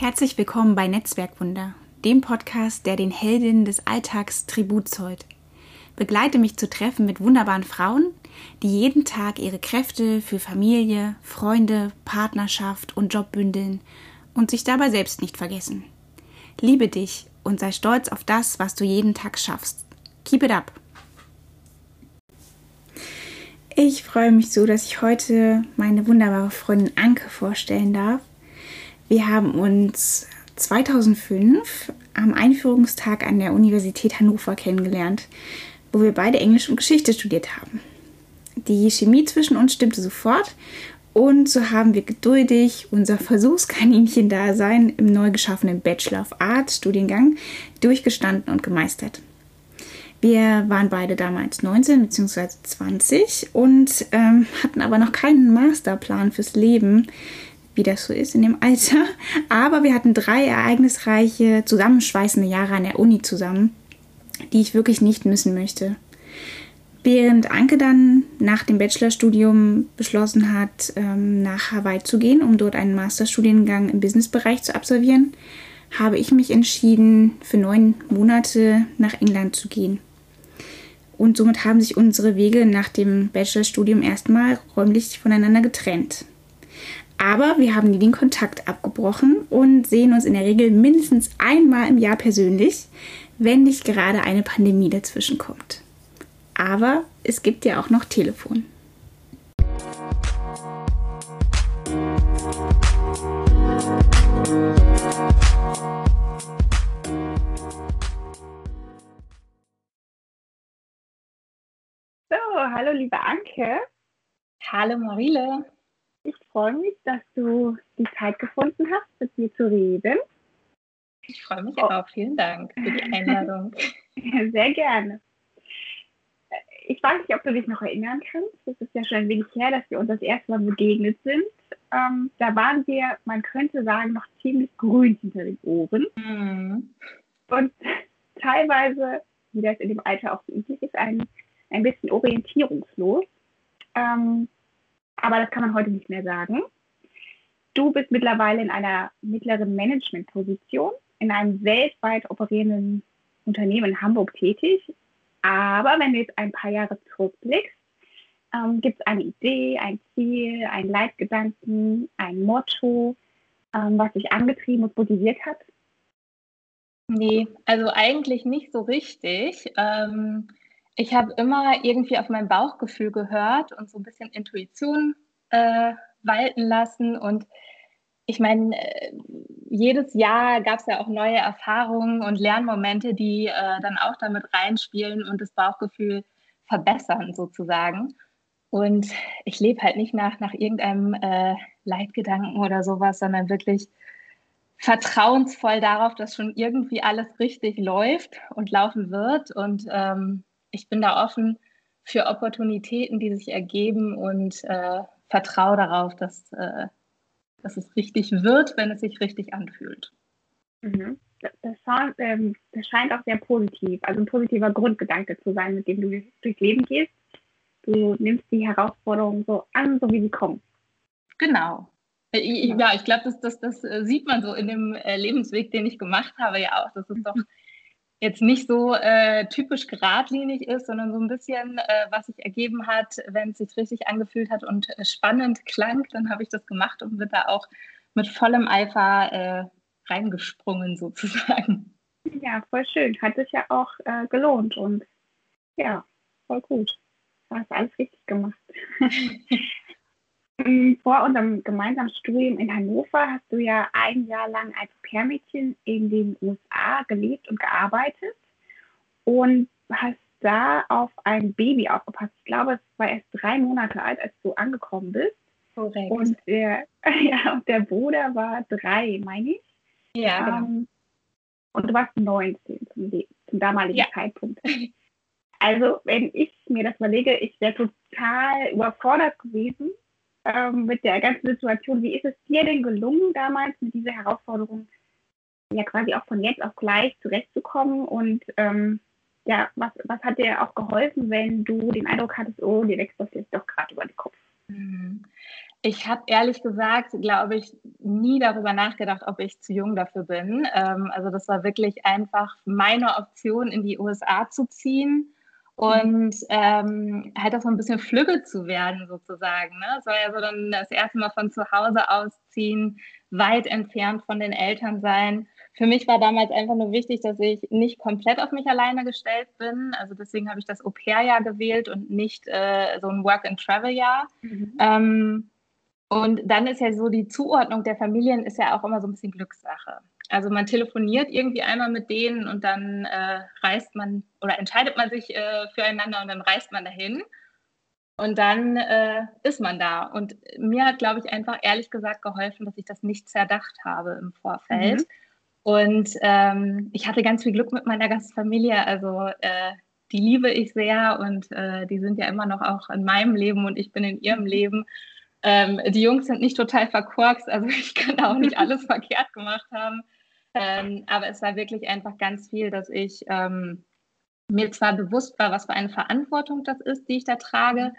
Herzlich willkommen bei Netzwerkwunder, dem Podcast, der den Heldinnen des Alltags Tribut zollt. Begleite mich zu Treffen mit wunderbaren Frauen, die jeden Tag ihre Kräfte für Familie, Freunde, Partnerschaft und Job bündeln und sich dabei selbst nicht vergessen. Liebe dich und sei stolz auf das, was du jeden Tag schaffst. Keep it up! Ich freue mich so, dass ich heute meine wunderbare Freundin Anke vorstellen darf. Wir haben uns 2005 am Einführungstag an der Universität Hannover kennengelernt, wo wir beide Englisch und Geschichte studiert haben. Die Chemie zwischen uns stimmte sofort und so haben wir geduldig unser Versuchskaninchen-Dasein im neu geschaffenen Bachelor of Arts Studiengang durchgestanden und gemeistert. Wir waren beide damals 19 bzw. 20 und ähm, hatten aber noch keinen Masterplan fürs Leben, wie das so ist in dem Alter. Aber wir hatten drei ereignisreiche, zusammenschweißende Jahre an der Uni zusammen, die ich wirklich nicht missen möchte. Während Anke dann nach dem Bachelorstudium beschlossen hat, ähm, nach Hawaii zu gehen, um dort einen Masterstudiengang im Businessbereich zu absolvieren, habe ich mich entschieden, für neun Monate nach England zu gehen. Und somit haben sich unsere Wege nach dem Bachelorstudium erstmal räumlich voneinander getrennt. Aber wir haben nie den Kontakt abgebrochen und sehen uns in der Regel mindestens einmal im Jahr persönlich, wenn nicht gerade eine Pandemie dazwischen kommt. Aber es gibt ja auch noch Telefon. So, hallo liebe Anke. Hallo Marile. Ich freue mich, dass du die Zeit gefunden hast, mit mir zu reden. Ich freue mich oh. auch. Vielen Dank für die Einladung. Sehr gerne. Ich weiß nicht, ob du dich noch erinnern kannst. Es ist ja schon ein wenig her, dass wir uns das erste Mal begegnet sind. Ähm, da waren wir, man könnte sagen, noch ziemlich grün hinter den Ohren. Mhm. Und teilweise, wie das in dem Alter auch so üblich ist, ein, ein bisschen orientierungslos. Ähm, aber das kann man heute nicht mehr sagen. Du bist mittlerweile in einer mittleren Managementposition in einem weltweit operierenden Unternehmen in Hamburg tätig. Aber wenn du jetzt ein paar Jahre zurückblickst, ähm, gibt es eine Idee, ein Ziel, ein Leitgedanken, ein Motto, ähm, was dich angetrieben und motiviert hat? Nee, also eigentlich nicht so richtig. Ähm, ich habe immer irgendwie auf mein Bauchgefühl gehört und so ein bisschen Intuition äh, walten lassen. Und ich meine, äh, jedes Jahr gab es ja auch neue Erfahrungen und Lernmomente, die äh, dann auch damit reinspielen und das Bauchgefühl verbessern sozusagen. Und ich lebe halt nicht nach, nach irgendeinem äh, Leitgedanken oder sowas, sondern wirklich vertrauensvoll darauf, dass schon irgendwie alles richtig läuft und laufen wird. Und ähm, ich bin da offen für Opportunitäten, die sich ergeben und äh, vertraue darauf, dass, äh, dass es richtig wird, wenn es sich richtig anfühlt. Mhm. Das, sound, ähm, das, scheint auch sehr positiv, also ein positiver Grundgedanke zu sein, mit dem du durchs Leben gehst. Du nimmst die Herausforderungen so an, so wie sie kommen. Genau. Ich, ja, ich glaube, das, das, das äh, sieht man so in dem äh, Lebensweg, den ich gemacht habe, ja auch. Das ist doch jetzt nicht so äh, typisch geradlinig ist, sondern so ein bisschen, äh, was sich ergeben hat, wenn es sich richtig angefühlt hat und äh, spannend klang, dann habe ich das gemacht und bin da auch mit vollem Eifer äh, reingesprungen sozusagen. Ja, voll schön. Hat sich ja auch äh, gelohnt und ja, voll gut. Hast alles richtig gemacht. Mm, vor unserem gemeinsamen Studium in Hannover hast du ja ein Jahr lang als Au-pair-Mädchen in den USA gelebt und gearbeitet und hast da auf ein Baby aufgepasst. Ich glaube, es war erst drei Monate alt, als du angekommen bist. Korrekt. Und der, ja, der Bruder war drei, meine ich. Ja, genau. Ähm, und du warst 19 zum, zum damaligen ja. Zeitpunkt. Also, wenn ich mir das überlege, ich wäre total überfordert gewesen, ähm, mit der ganzen Situation. Wie ist es dir denn gelungen, damals mit dieser Herausforderung ja quasi auch von jetzt auf gleich zurechtzukommen? Und ähm, ja, was, was hat dir auch geholfen, wenn du den Eindruck hattest, oh, dir wächst das jetzt doch gerade über den Kopf? Mhm. Ich habe ehrlich gesagt, glaube ich, nie darüber nachgedacht, ob ich zu jung dafür bin. Ähm, also das war wirklich einfach meine Option, in die USA zu ziehen und ähm, halt auch so ein bisschen flügge zu werden sozusagen. Ne? Es war ja so dann das erste Mal von zu Hause ausziehen, weit entfernt von den Eltern sein. Für mich war damals einfach nur wichtig, dass ich nicht komplett auf mich alleine gestellt bin. Also deswegen habe ich das Au-pair-Jahr gewählt und nicht äh, so ein Work-and-Travel-Jahr. Mhm. Ähm, und dann ist ja so, die Zuordnung der Familien ist ja auch immer so ein bisschen Glückssache. Also man telefoniert irgendwie einmal mit denen und dann äh, reist man oder entscheidet man sich äh, füreinander und dann reist man dahin. Und dann äh, ist man da. Und mir hat, glaube ich, einfach ehrlich gesagt geholfen, dass ich das nicht zerdacht habe im Vorfeld. Mhm. Und ähm, ich hatte ganz viel Glück mit meiner Gastfamilie. Also äh, die liebe ich sehr und äh, die sind ja immer noch auch in meinem Leben und ich bin in ihrem Leben. Ähm, die Jungs sind nicht total verkorkst, also ich kann da auch nicht alles verkehrt gemacht haben. Ähm, aber es war wirklich einfach ganz viel, dass ich ähm, mir zwar bewusst war, was für eine Verantwortung das ist, die ich da trage,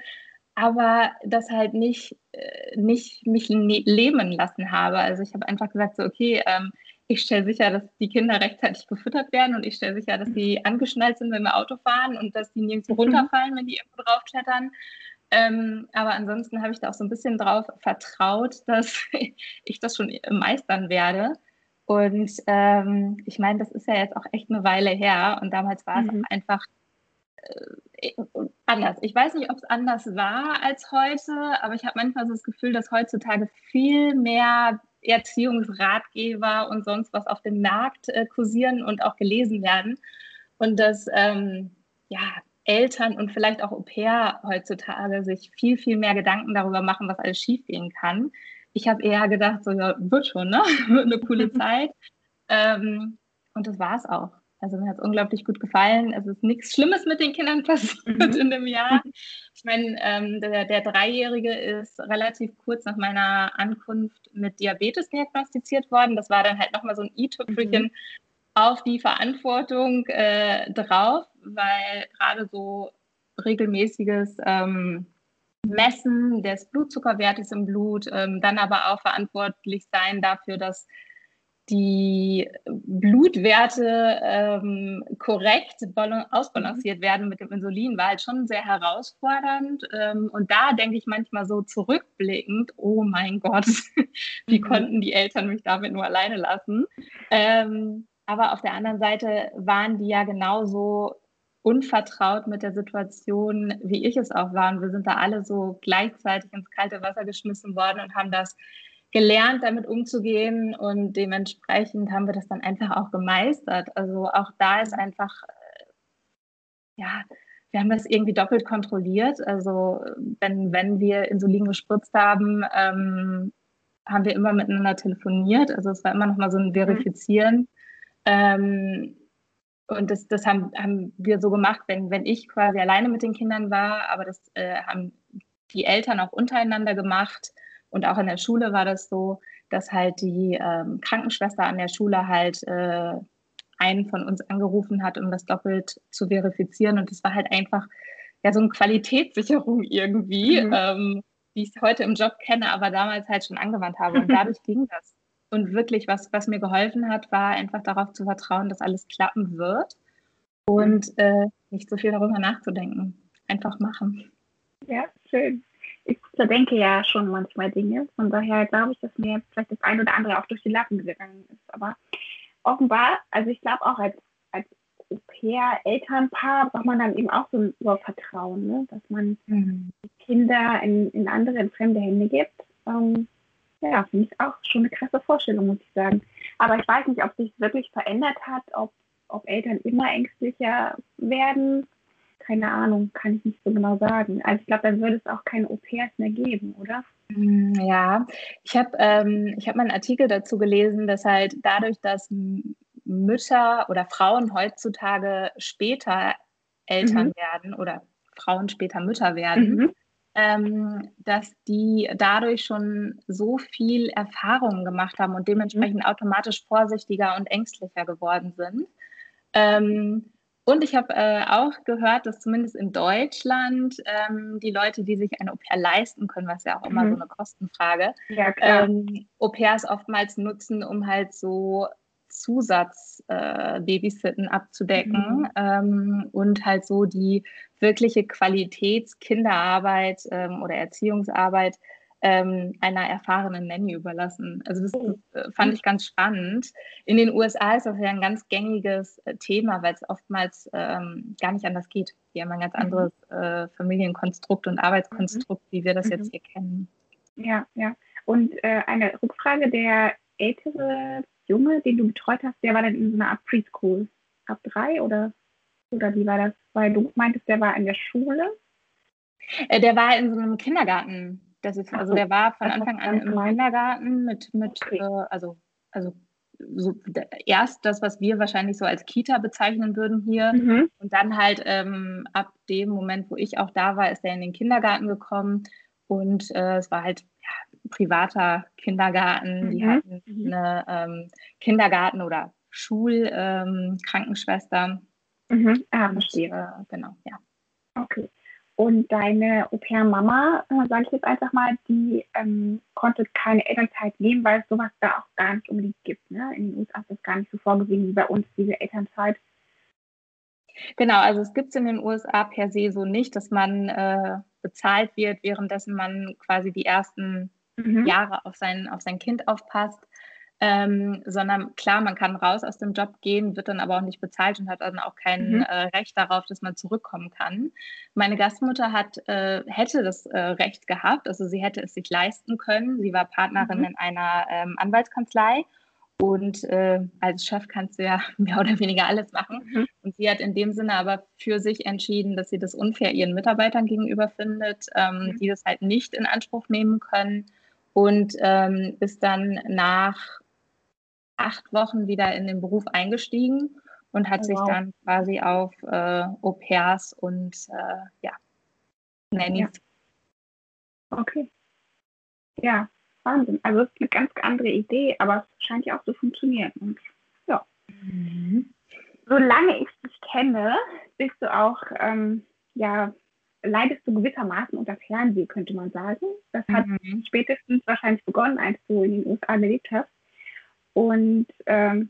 aber das halt nicht, äh, nicht mich leben lassen habe. Also ich habe einfach gesagt, so, okay, ähm, ich stelle sicher, dass die Kinder rechtzeitig gefüttert werden und ich stelle sicher, dass die angeschnallt sind, wenn wir Auto fahren und dass die nirgendwo mhm. runterfallen, wenn die irgendwo draufklettern. Ähm, aber ansonsten habe ich da auch so ein bisschen drauf vertraut, dass ich das schon meistern werde. Und ähm, ich meine, das ist ja jetzt auch echt eine Weile her und damals war mhm. es einfach äh, anders. Ich weiß nicht, ob es anders war als heute, aber ich habe manchmal so das Gefühl, dass heutzutage viel mehr Erziehungsratgeber und sonst was auf dem Markt äh, kursieren und auch gelesen werden. Und dass ähm, ja, Eltern und vielleicht auch Au pair heutzutage sich viel, viel mehr Gedanken darüber machen, was alles schiefgehen kann. Ich habe eher gedacht, so, ja, wird schon, ne? wird eine coole Zeit. Ähm, und das war es auch. Also mir hat es unglaublich gut gefallen. Es ist nichts Schlimmes mit den Kindern passiert mhm. in dem Jahr. Ich meine, ähm, der, der, Dreijährige ist relativ kurz nach meiner Ankunft mit Diabetes diagnostiziert worden. Das war dann halt nochmal so ein i-Tüpfelchen mhm. auf die Verantwortung äh, drauf, weil gerade so regelmäßiges ähm, Messen des Blutzuckerwertes im Blut, ähm, dann aber auch verantwortlich sein dafür, dass die Blutwerte ähm, korrekt ausbalanciert werden mit dem Insulin, war halt schon sehr herausfordernd. Ähm, und da denke ich manchmal so zurückblickend, oh mein Gott, wie mhm. konnten die Eltern mich damit nur alleine lassen? Ähm, aber auf der anderen Seite waren die ja genauso unvertraut mit der Situation, wie ich es auch war. Und wir sind da alle so gleichzeitig ins kalte Wasser geschmissen worden und haben das gelernt, damit umzugehen und dementsprechend haben wir das dann einfach auch gemeistert. Also auch da ist einfach, äh, ja, wir haben das irgendwie doppelt kontrolliert. Also wenn, wenn wir Insulin gespritzt haben, ähm, haben wir immer miteinander telefoniert. Also es war immer noch mal so ein Verifizieren. Ähm, und das, das haben, haben wir so gemacht, wenn, wenn ich quasi alleine mit den Kindern war, aber das äh, haben die Eltern auch untereinander gemacht. Und auch in der Schule war das so, dass halt die ähm, Krankenschwester an der Schule halt äh, einen von uns angerufen hat, um das doppelt zu verifizieren. Und das war halt einfach ja so eine Qualitätssicherung irgendwie, mhm. ähm, die ich heute im Job kenne, aber damals halt schon angewandt habe. Und dadurch ging das. Und wirklich, was, was mir geholfen hat, war einfach darauf zu vertrauen, dass alles klappen wird und äh, nicht so viel darüber nachzudenken. Einfach machen. Ja, schön ich zerdenke ja schon manchmal Dinge. Von daher glaube ich, dass mir vielleicht das ein oder andere auch durch die Lappen gegangen ist. Aber offenbar, also ich glaube auch als, als Au-pair-Elternpaar braucht man dann eben auch so ein Urvertrauen, ne? dass man mhm. Kinder in, in andere, in fremde Hände gibt. Ähm, ja, finde ich auch schon eine krasse Vorstellung, muss ich sagen. Aber ich weiß nicht, ob sich wirklich verändert hat, ob, ob Eltern immer ängstlicher werden keine Ahnung, kann ich nicht so genau sagen. Also ich glaube, dann würde es auch keine Au-pairs mehr geben, oder? Mm, ja, ich habe ähm, hab mal einen Artikel dazu gelesen, dass halt dadurch, dass Mütter oder Frauen heutzutage später Eltern mhm. werden oder Frauen später Mütter werden, mhm. Ähm, dass die dadurch schon so viel Erfahrungen gemacht haben und dementsprechend mhm. automatisch vorsichtiger und ängstlicher geworden sind. Ähm, Und ich habe äh, auch gehört, dass zumindest in Deutschland ähm, die Leute, die sich eine Au pair leisten können, was ja auch immer mhm. so eine Kostenfrage, ja, ähm, Au pairs oftmals nutzen, um halt so Zusatz-Babysitten äh, abzudecken mhm. ähm, und halt so die wirkliche Qualitätskinderarbeit ähm, oder Erziehungsarbeit ähm, einer erfahrenen Nanny überlassen. Also das, oh. äh, fand ich ganz spannend. In den USA ist das ja ein ganz gängiges äh, Thema, weil es oftmals ähm, gar nicht anders geht. Die haben ein ganz mhm. anderes äh, Familienkonstrukt und Arbeitskonstrukt, mhm. wie wir das mhm. jetzt hier kennen. Ja, ja. Und äh, eine Rückfrage, der ältere Junge, den du betreut hast, der war dann in so einer Art Preschool. Ab drei oder, oder wie war das? Weil du meintest, der war in der Schule? Äh, der war in so einem Kindergarten. Das ist, also der war von Anfang an im Kindergarten mit, mit okay. äh, also, also so erst das, was wir wahrscheinlich so als Kita bezeichnen würden hier. Mhm. Und dann halt ähm, ab dem Moment, wo ich auch da war, ist er in den Kindergarten gekommen. Und äh, es war halt privater Kindergarten. Mhm. Die hatten mhm. eine ähm, Kindergarten- oder Schulkrankenschwester. Ähm, mhm. Ah, verstehe. Äh, genau, ja. Okay. Und deine Au-pair-Mama, äh, sage ich jetzt einfach mal, die ähm, konnte keine Elternzeit nehmen, weil es sowas da auch gar nicht unbedingt gibt. Ne? In den USA ist das gar nicht so vorgesehen wie bei uns, diese Elternzeit. Genau, also es gibt es in den USA per se so nicht, dass man äh, bezahlt wird, währenddessen man quasi die ersten mhm. Jahre auf sein, auf sein Kind aufpasst. Ähm, sondern klar, man kann raus aus dem Job gehen, wird dann aber auch nicht bezahlt und hat dann auch kein mhm. äh, Recht darauf, dass man zurückkommen kann. Meine Gastmutter hat, äh, hätte das äh, Recht gehabt, also sie hätte es sich leisten können. Sie war Partnerin mhm. in einer ähm, Anwaltskanzlei und äh, als Chef kannst du ja mehr oder weniger alles machen. Mhm. Und sie hat in dem Sinne aber für sich entschieden, dass sie das unfair ihren Mitarbeitern gegenüber findet, ähm, mhm. die das halt nicht in Anspruch nehmen können und ähm, ist dann nach acht Wochen wieder in den Beruf eingestiegen und hat oh, sich dann quasi auf äh, Au pairs und äh, ja, Nannies. Ja. Okay. Ja, Wahnsinn. Also es ist eine ganz andere Idee, aber es scheint ja auch zu funktionieren. Und ja. Mhm. Solange ich dich kenne, bist du auch, ähm, ja, leidest du gewissermaßen unter Fernsehen, könnte man sagen. Das hat mhm. spätestens wahrscheinlich begonnen, als du in den USA gelebt hast. Und ähm,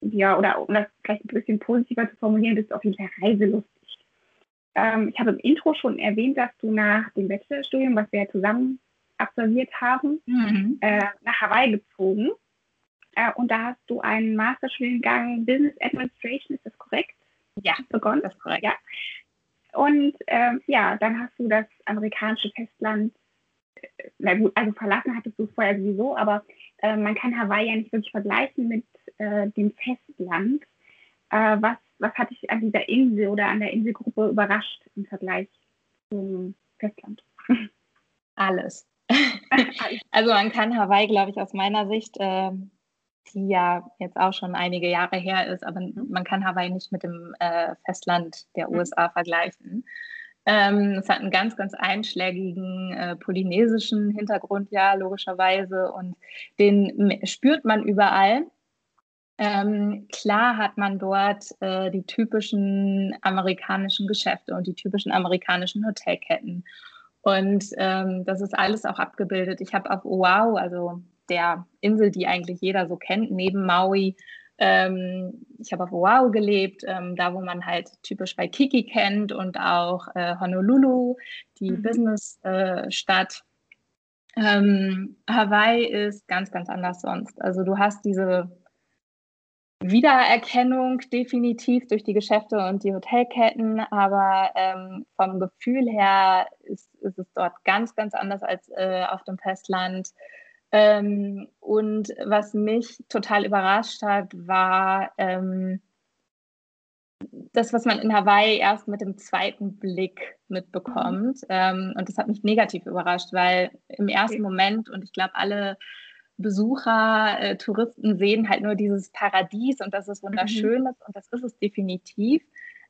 ja, oder um das vielleicht ein bisschen positiver zu formulieren, bist du auf jeden Fall reiselustig. Ähm, ich habe im Intro schon erwähnt, dass du nach dem Bachelorstudium, was wir zusammen absolviert haben, mhm. äh, nach Hawaii gezogen. Äh, und da hast du einen Masterstudiengang Business Administration, ist das korrekt? Ja, begonnen. Das ist korrekt. Ja. Und äh, ja, dann hast du das amerikanische Festland, äh, na gut, also verlassen hattest du vorher sowieso, aber äh, man kann Hawaii ja nicht wirklich vergleichen mit äh, dem Festland. Äh, was, was hat dich an dieser Insel oder an der Inselgruppe überrascht im Vergleich zum Festland? Alles. also man kann Hawaii, glaube ich, aus meiner Sicht, äh, die ja jetzt auch schon einige Jahre her ist, aber mhm. man kann Hawaii nicht mit dem äh, Festland der mhm. USA vergleichen. Ähm, es hat einen ganz, ganz einschlägigen äh, polynesischen Hintergrund, ja, logischerweise. Und den spürt man überall. Ähm, klar hat man dort äh, die typischen amerikanischen Geschäfte und die typischen amerikanischen Hotelketten. Und ähm, das ist alles auch abgebildet. Ich habe auf Oahu, also der Insel, die eigentlich jeder so kennt, neben Maui, ähm, ich habe auf Oahu gelebt, ähm, da wo man halt typisch bei Kiki kennt und auch äh, Honolulu, die mhm. Business-Stadt. Äh, ähm, Hawaii ist ganz, ganz anders sonst. Also du hast diese Wiedererkennung definitiv durch die Geschäfte und die Hotelketten, aber ähm, vom Gefühl her ist, ist, es dort ganz, ganz anders als äh, auf dem Festland. Ähm, und was mich total überrascht hat, war ähm, das, was man in Hawaii erst mit dem zweiten Blick mitbekommt. Mhm. Ähm, und das hat mich negativ überrascht, weil im ersten Moment, und ich glaube, alle Besucher, äh, Touristen sehen halt nur dieses Paradies und dass es wunderschön mhm. ist und das ist es definitiv.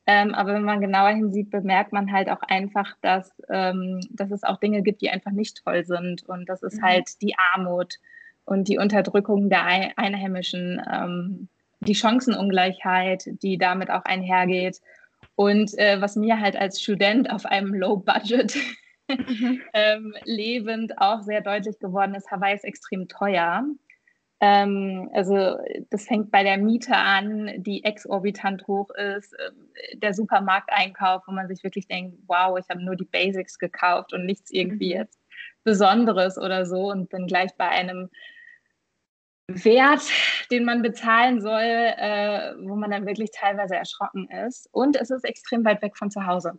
Ähm, aber wenn man genauer hinsieht, bemerkt man halt auch einfach, dass, ähm, dass es auch Dinge gibt, die einfach nicht toll sind. Und das ist mhm. halt die Armut und die Unterdrückung der Einheimischen, ähm, die Chancenungleichheit, die damit auch einhergeht. Und äh, was mir halt als Student auf einem Low-Budget mhm. ähm, lebend auch sehr deutlich geworden ist, Hawaii ist extrem teuer. Ähm, also das fängt bei der Miete an, die exorbitant hoch ist, äh, der Supermarkteinkauf, wo man sich wirklich denkt, wow, ich habe nur die Basics gekauft und nichts irgendwie mhm. jetzt Besonderes oder so und bin gleich bei einem Wert, den man bezahlen soll, äh, wo man dann wirklich teilweise erschrocken ist. Und es ist extrem weit weg von zu Hause.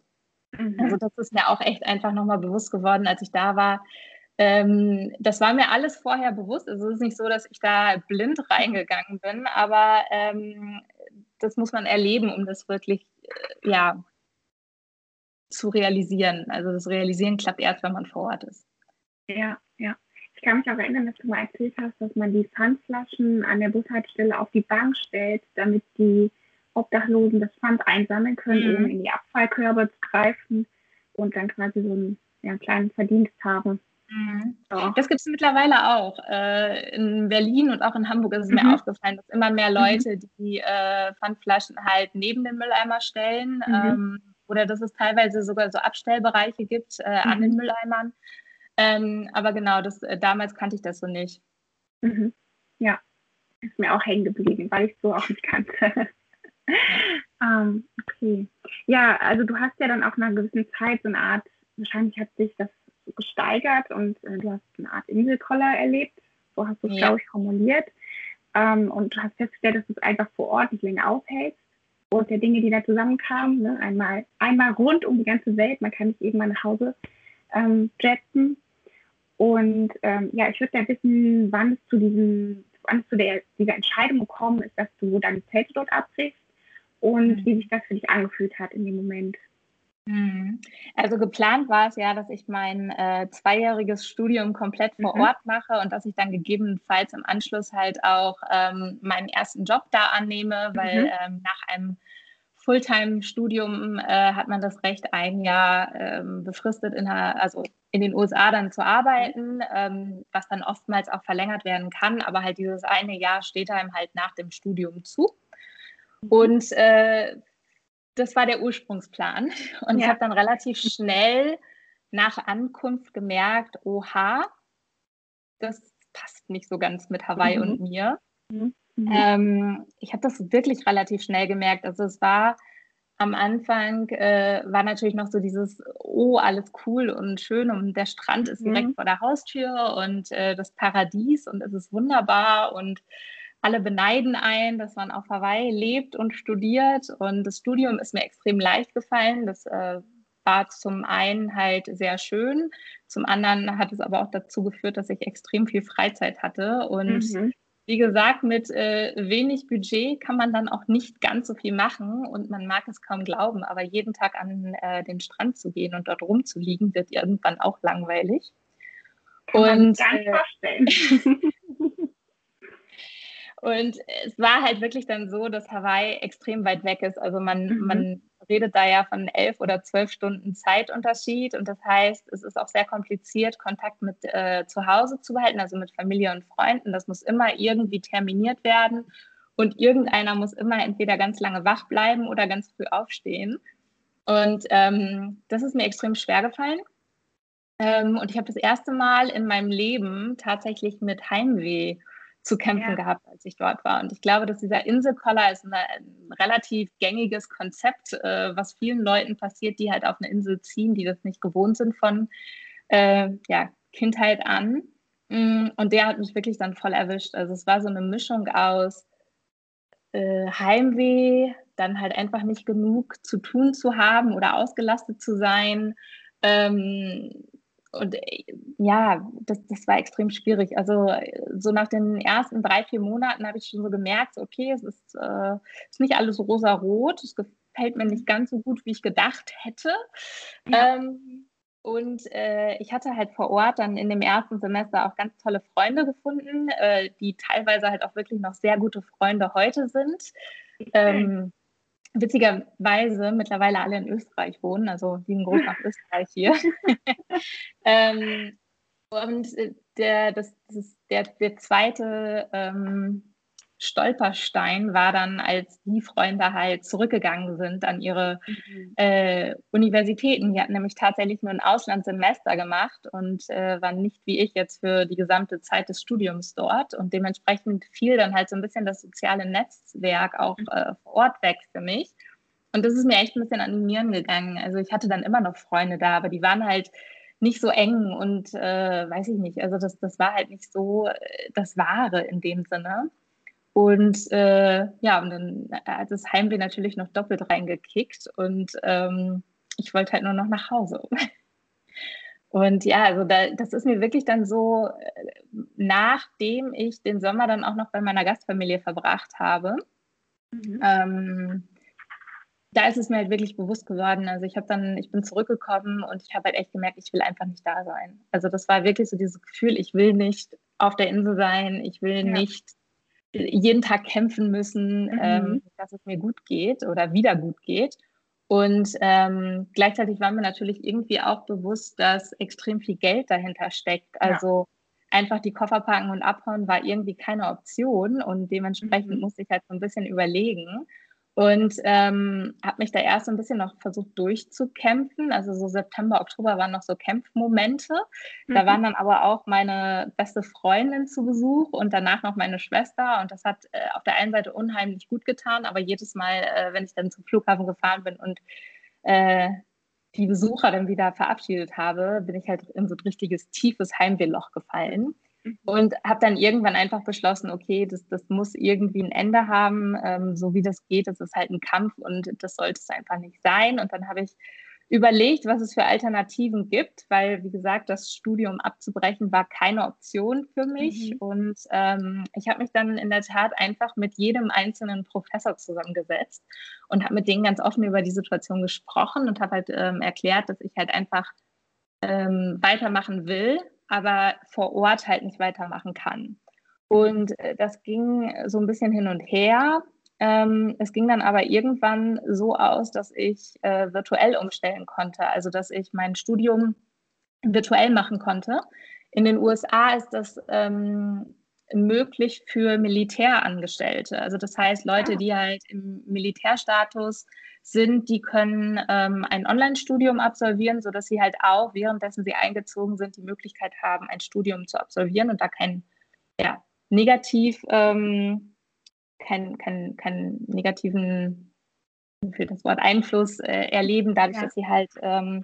Mhm. Also das ist mir auch echt einfach nochmal bewusst geworden, als ich da war, ähm, das war mir alles vorher bewusst. Also es ist nicht so, dass ich da blind reingegangen bin, aber ähm, das muss man erleben, um das wirklich äh, ja, zu realisieren. Also das Realisieren klappt erst, wenn man vor Ort ist. Ja, ja. Ich kann mich auch erinnern, dass du mal erzählt hast, dass man die Pfandflaschen an der Bushaltestelle auf die Bank stellt, damit die Obdachlosen das Pfand einsammeln können, mhm. um in die Abfallkörbe zu greifen und dann quasi so einen, ja, kleinen Verdienst haben. Mhm. Das gibt es mittlerweile auch. Äh, in Berlin und auch in Hamburg ist es mhm. mir aufgefallen, dass immer mehr mhm. Leute die äh, Pfandflaschen halt neben den Mülleimer stellen. Mhm. Ähm, oder dass es teilweise sogar so Abstellbereiche gibt äh, an den. Mülleimern. Ähm, aber genau, das, äh, damals kannte ich das so nicht. Mhm. Ja, ist mir auch hängen geblieben, weil ich es so auch nicht kannte. ähm, okay. Ja, also du hast ja dann auch nach einer gewissen Zeit so eine Art, wahrscheinlich hat sich das gesteigert und äh, du hast eine Art Inselkoller erlebt. So hast du es, ja. glaube ich, formuliert. Ähm, und du hast festgestellt, dass du es einfach vor Ort nicht länger aufhältst. Und der Dinge, die da zusammenkamen, ne? einmal, einmal rund um die ganze Welt, man kann nicht eben mal nach Hause ähm, jetten. Und ähm, ja, ich würde gerne wissen, wann es zu diesem, wann es zu der, dieser Entscheidung gekommen ist, dass du deine Zelte dort abbrichst und mhm. wie sich das für dich angefühlt hat in dem Moment. Mhm. Also geplant war es ja, dass ich mein äh, zweijähriges Studium komplett vor mhm. Ort mache und dass ich dann gegebenenfalls im Anschluss halt auch ähm, meinen ersten Job da annehme, weil mhm. ähm, nach einem Fulltime-Studium äh, hat man das Recht, ein Jahr ähm, befristet in, der, also in den USA dann zu arbeiten, ähm, was dann oftmals auch verlängert werden kann, aber halt dieses eine Jahr steht einem halt nach dem Studium zu. Mhm. Und äh, das war der Ursprungsplan. Und ja. ich habe dann relativ schnell nach Ankunft gemerkt, oha, das passt nicht so ganz mit Hawaii mhm. und mir. Mhm. mhm. Ähm, ich habe das wirklich relativ schnell gemerkt. Also es war am Anfang, äh, war natürlich noch so dieses, oh, alles cool und schön und der Strand ist direkt mhm. vor der Haustür und äh, das Paradies und es ist wunderbar und alle beneiden ein, dass man auf Hawaii lebt und studiert. Und das Studium ist mir extrem leicht gefallen. Das äh, war zum einen halt sehr schön, zum anderen hat es aber auch dazu geführt, dass ich extrem viel Freizeit hatte. Und mhm. wie gesagt, mit äh, wenig Budget kann man dann auch nicht ganz so viel machen. Und man mag es kaum glauben, aber jeden Tag an äh, den Strand zu gehen und dort rumzuliegen, wird irgendwann auch langweilig. Kann und, man nicht äh, vorstellen. Und es war halt wirklich dann so, dass Hawaii extrem weit weg ist. Also man, mhm. man redet da ja von elf oder zwölf Stunden Zeitunterschied. Und das heißt, es ist auch sehr kompliziert, Kontakt mit äh, zu Hause zu behalten, also mit Familie und Freunden. Das muss immer irgendwie terminiert werden. Und irgendeiner muss immer entweder ganz lange wach bleiben oder ganz früh aufstehen. Und ähm, das ist mir extrem schwer gefallen. Ähm, und ich habe das erste Mal in meinem Leben tatsächlich mit Heimweh zu kämpfen ja. gehabt, als ich dort war. Und ich glaube, dass dieser Inselkoller ist eine, ein relativ gängiges Konzept, äh, was vielen Leuten passiert, die halt auf eine Insel ziehen, die das nicht gewohnt sind von äh, ja, Kindheit an. Mm, und der hat mich wirklich dann voll erwischt. Also es war so eine Mischung aus äh, Heimweh, dann halt einfach nicht genug zu tun zu haben oder ausgelastet zu sein. Ähm, und äh, ja, das, das war extrem schwierig. Also so nach den ersten drei, vier Monaten habe ich schon so gemerkt, okay, es ist, äh, ist nicht alles rosa-rot, es gefällt mir nicht ganz so gut, wie ich gedacht hätte. Ja. Ähm, und äh, ich hatte halt vor Ort dann in dem ersten Semester auch ganz tolle Freunde gefunden, äh, die teilweise halt auch wirklich noch sehr gute Freunde heute sind. Okay. Ähm, witzigerweise mittlerweile alle in Österreich wohnen, also lieben Gruß nach Österreich hier. ähm, und äh, der, das, das ist der, der zweite ähm, Stolperstein war dann, als die Freunde halt zurückgegangen sind an ihre mhm. äh, Universitäten. Die hatten nämlich tatsächlich nur ein Auslandssemester gemacht und äh, waren nicht wie ich jetzt für die gesamte Zeit des Studiums dort. Und dementsprechend fiel dann halt so ein bisschen das soziale Netzwerk auch mhm. äh, vor Ort weg für mich. Und das ist mir echt ein bisschen an die Nieren gegangen. Also ich hatte dann immer noch Freunde da, aber die waren halt nicht so eng und äh, weiß ich nicht. Also das, das war halt nicht so äh, das Wahre in dem Sinne. Und äh, ja, und dann hat das Heimweh natürlich noch doppelt reingekickt und ähm, ich wollte halt nur noch nach Hause. Und ja, also da, das ist mir wirklich dann so, äh, nachdem ich den Sommer dann auch noch bei meiner Gastfamilie verbracht habe, mhm. ähm, da ist es mir halt wirklich bewusst geworden. Also ich habe dann, ich bin zurückgekommen und ich habe halt echt gemerkt, ich will einfach nicht da sein. Also das war wirklich so dieses Gefühl, ich will nicht auf der Insel sein, ich will ja. nicht jeden Tag kämpfen müssen, mhm. ähm, dass es mir gut geht oder wieder gut geht. Und ähm, gleichzeitig war mir natürlich irgendwie auch bewusst, dass extrem viel Geld dahinter steckt. Also ja. einfach die Koffer packen und abhauen war irgendwie keine Option und dementsprechend mhm. musste ich halt so ein bisschen überlegen. Und ähm, habe mich da erst ein bisschen noch versucht durchzukämpfen. Also so September, Oktober waren noch so Kämpfmomente. Da mhm. waren dann aber auch meine beste Freundin zu Besuch und danach noch meine Schwester. Und das hat äh, auf der einen Seite unheimlich gut getan, aber jedes Mal, äh, wenn ich dann zum Flughafen gefahren bin und äh, die Besucher dann wieder verabschiedet habe, bin ich halt in so ein richtiges tiefes Heimwehloch gefallen. Mhm. Und habe dann irgendwann einfach beschlossen, okay, das, das muss irgendwie ein Ende haben, ähm, so wie das geht, das ist halt ein Kampf und das sollte es einfach nicht sein. Und dann habe ich überlegt, was es für Alternativen gibt, weil, wie gesagt, das Studium abzubrechen war keine Option für mich. Mhm. Und ähm, ich habe mich dann in der Tat einfach mit jedem einzelnen Professor zusammengesetzt und habe mit denen ganz offen über die Situation gesprochen und habe halt ähm, erklärt, dass ich halt einfach ähm, weitermachen will, aber vor Ort halt nicht weitermachen kann. Und äh, das ging so ein bisschen hin und her. Ähm, es ging dann aber irgendwann so aus, dass ich äh, virtuell umstellen konnte, also dass ich mein Studium virtuell machen konnte. In den USA ist das ähm, möglich für Militärangestellte. Also das heißt, Leute, ah. die halt im Militärstatus sind, die können ähm, ein Online-Studium absolvieren, sodass sie halt auch, währenddessen sie eingezogen sind, die Möglichkeit haben, ein Studium zu absolvieren und da kein ja, negativ, ähm, kein, kein, kein negativen, für das Wort Einfluss äh, erleben, dadurch, ja. dass sie halt ähm,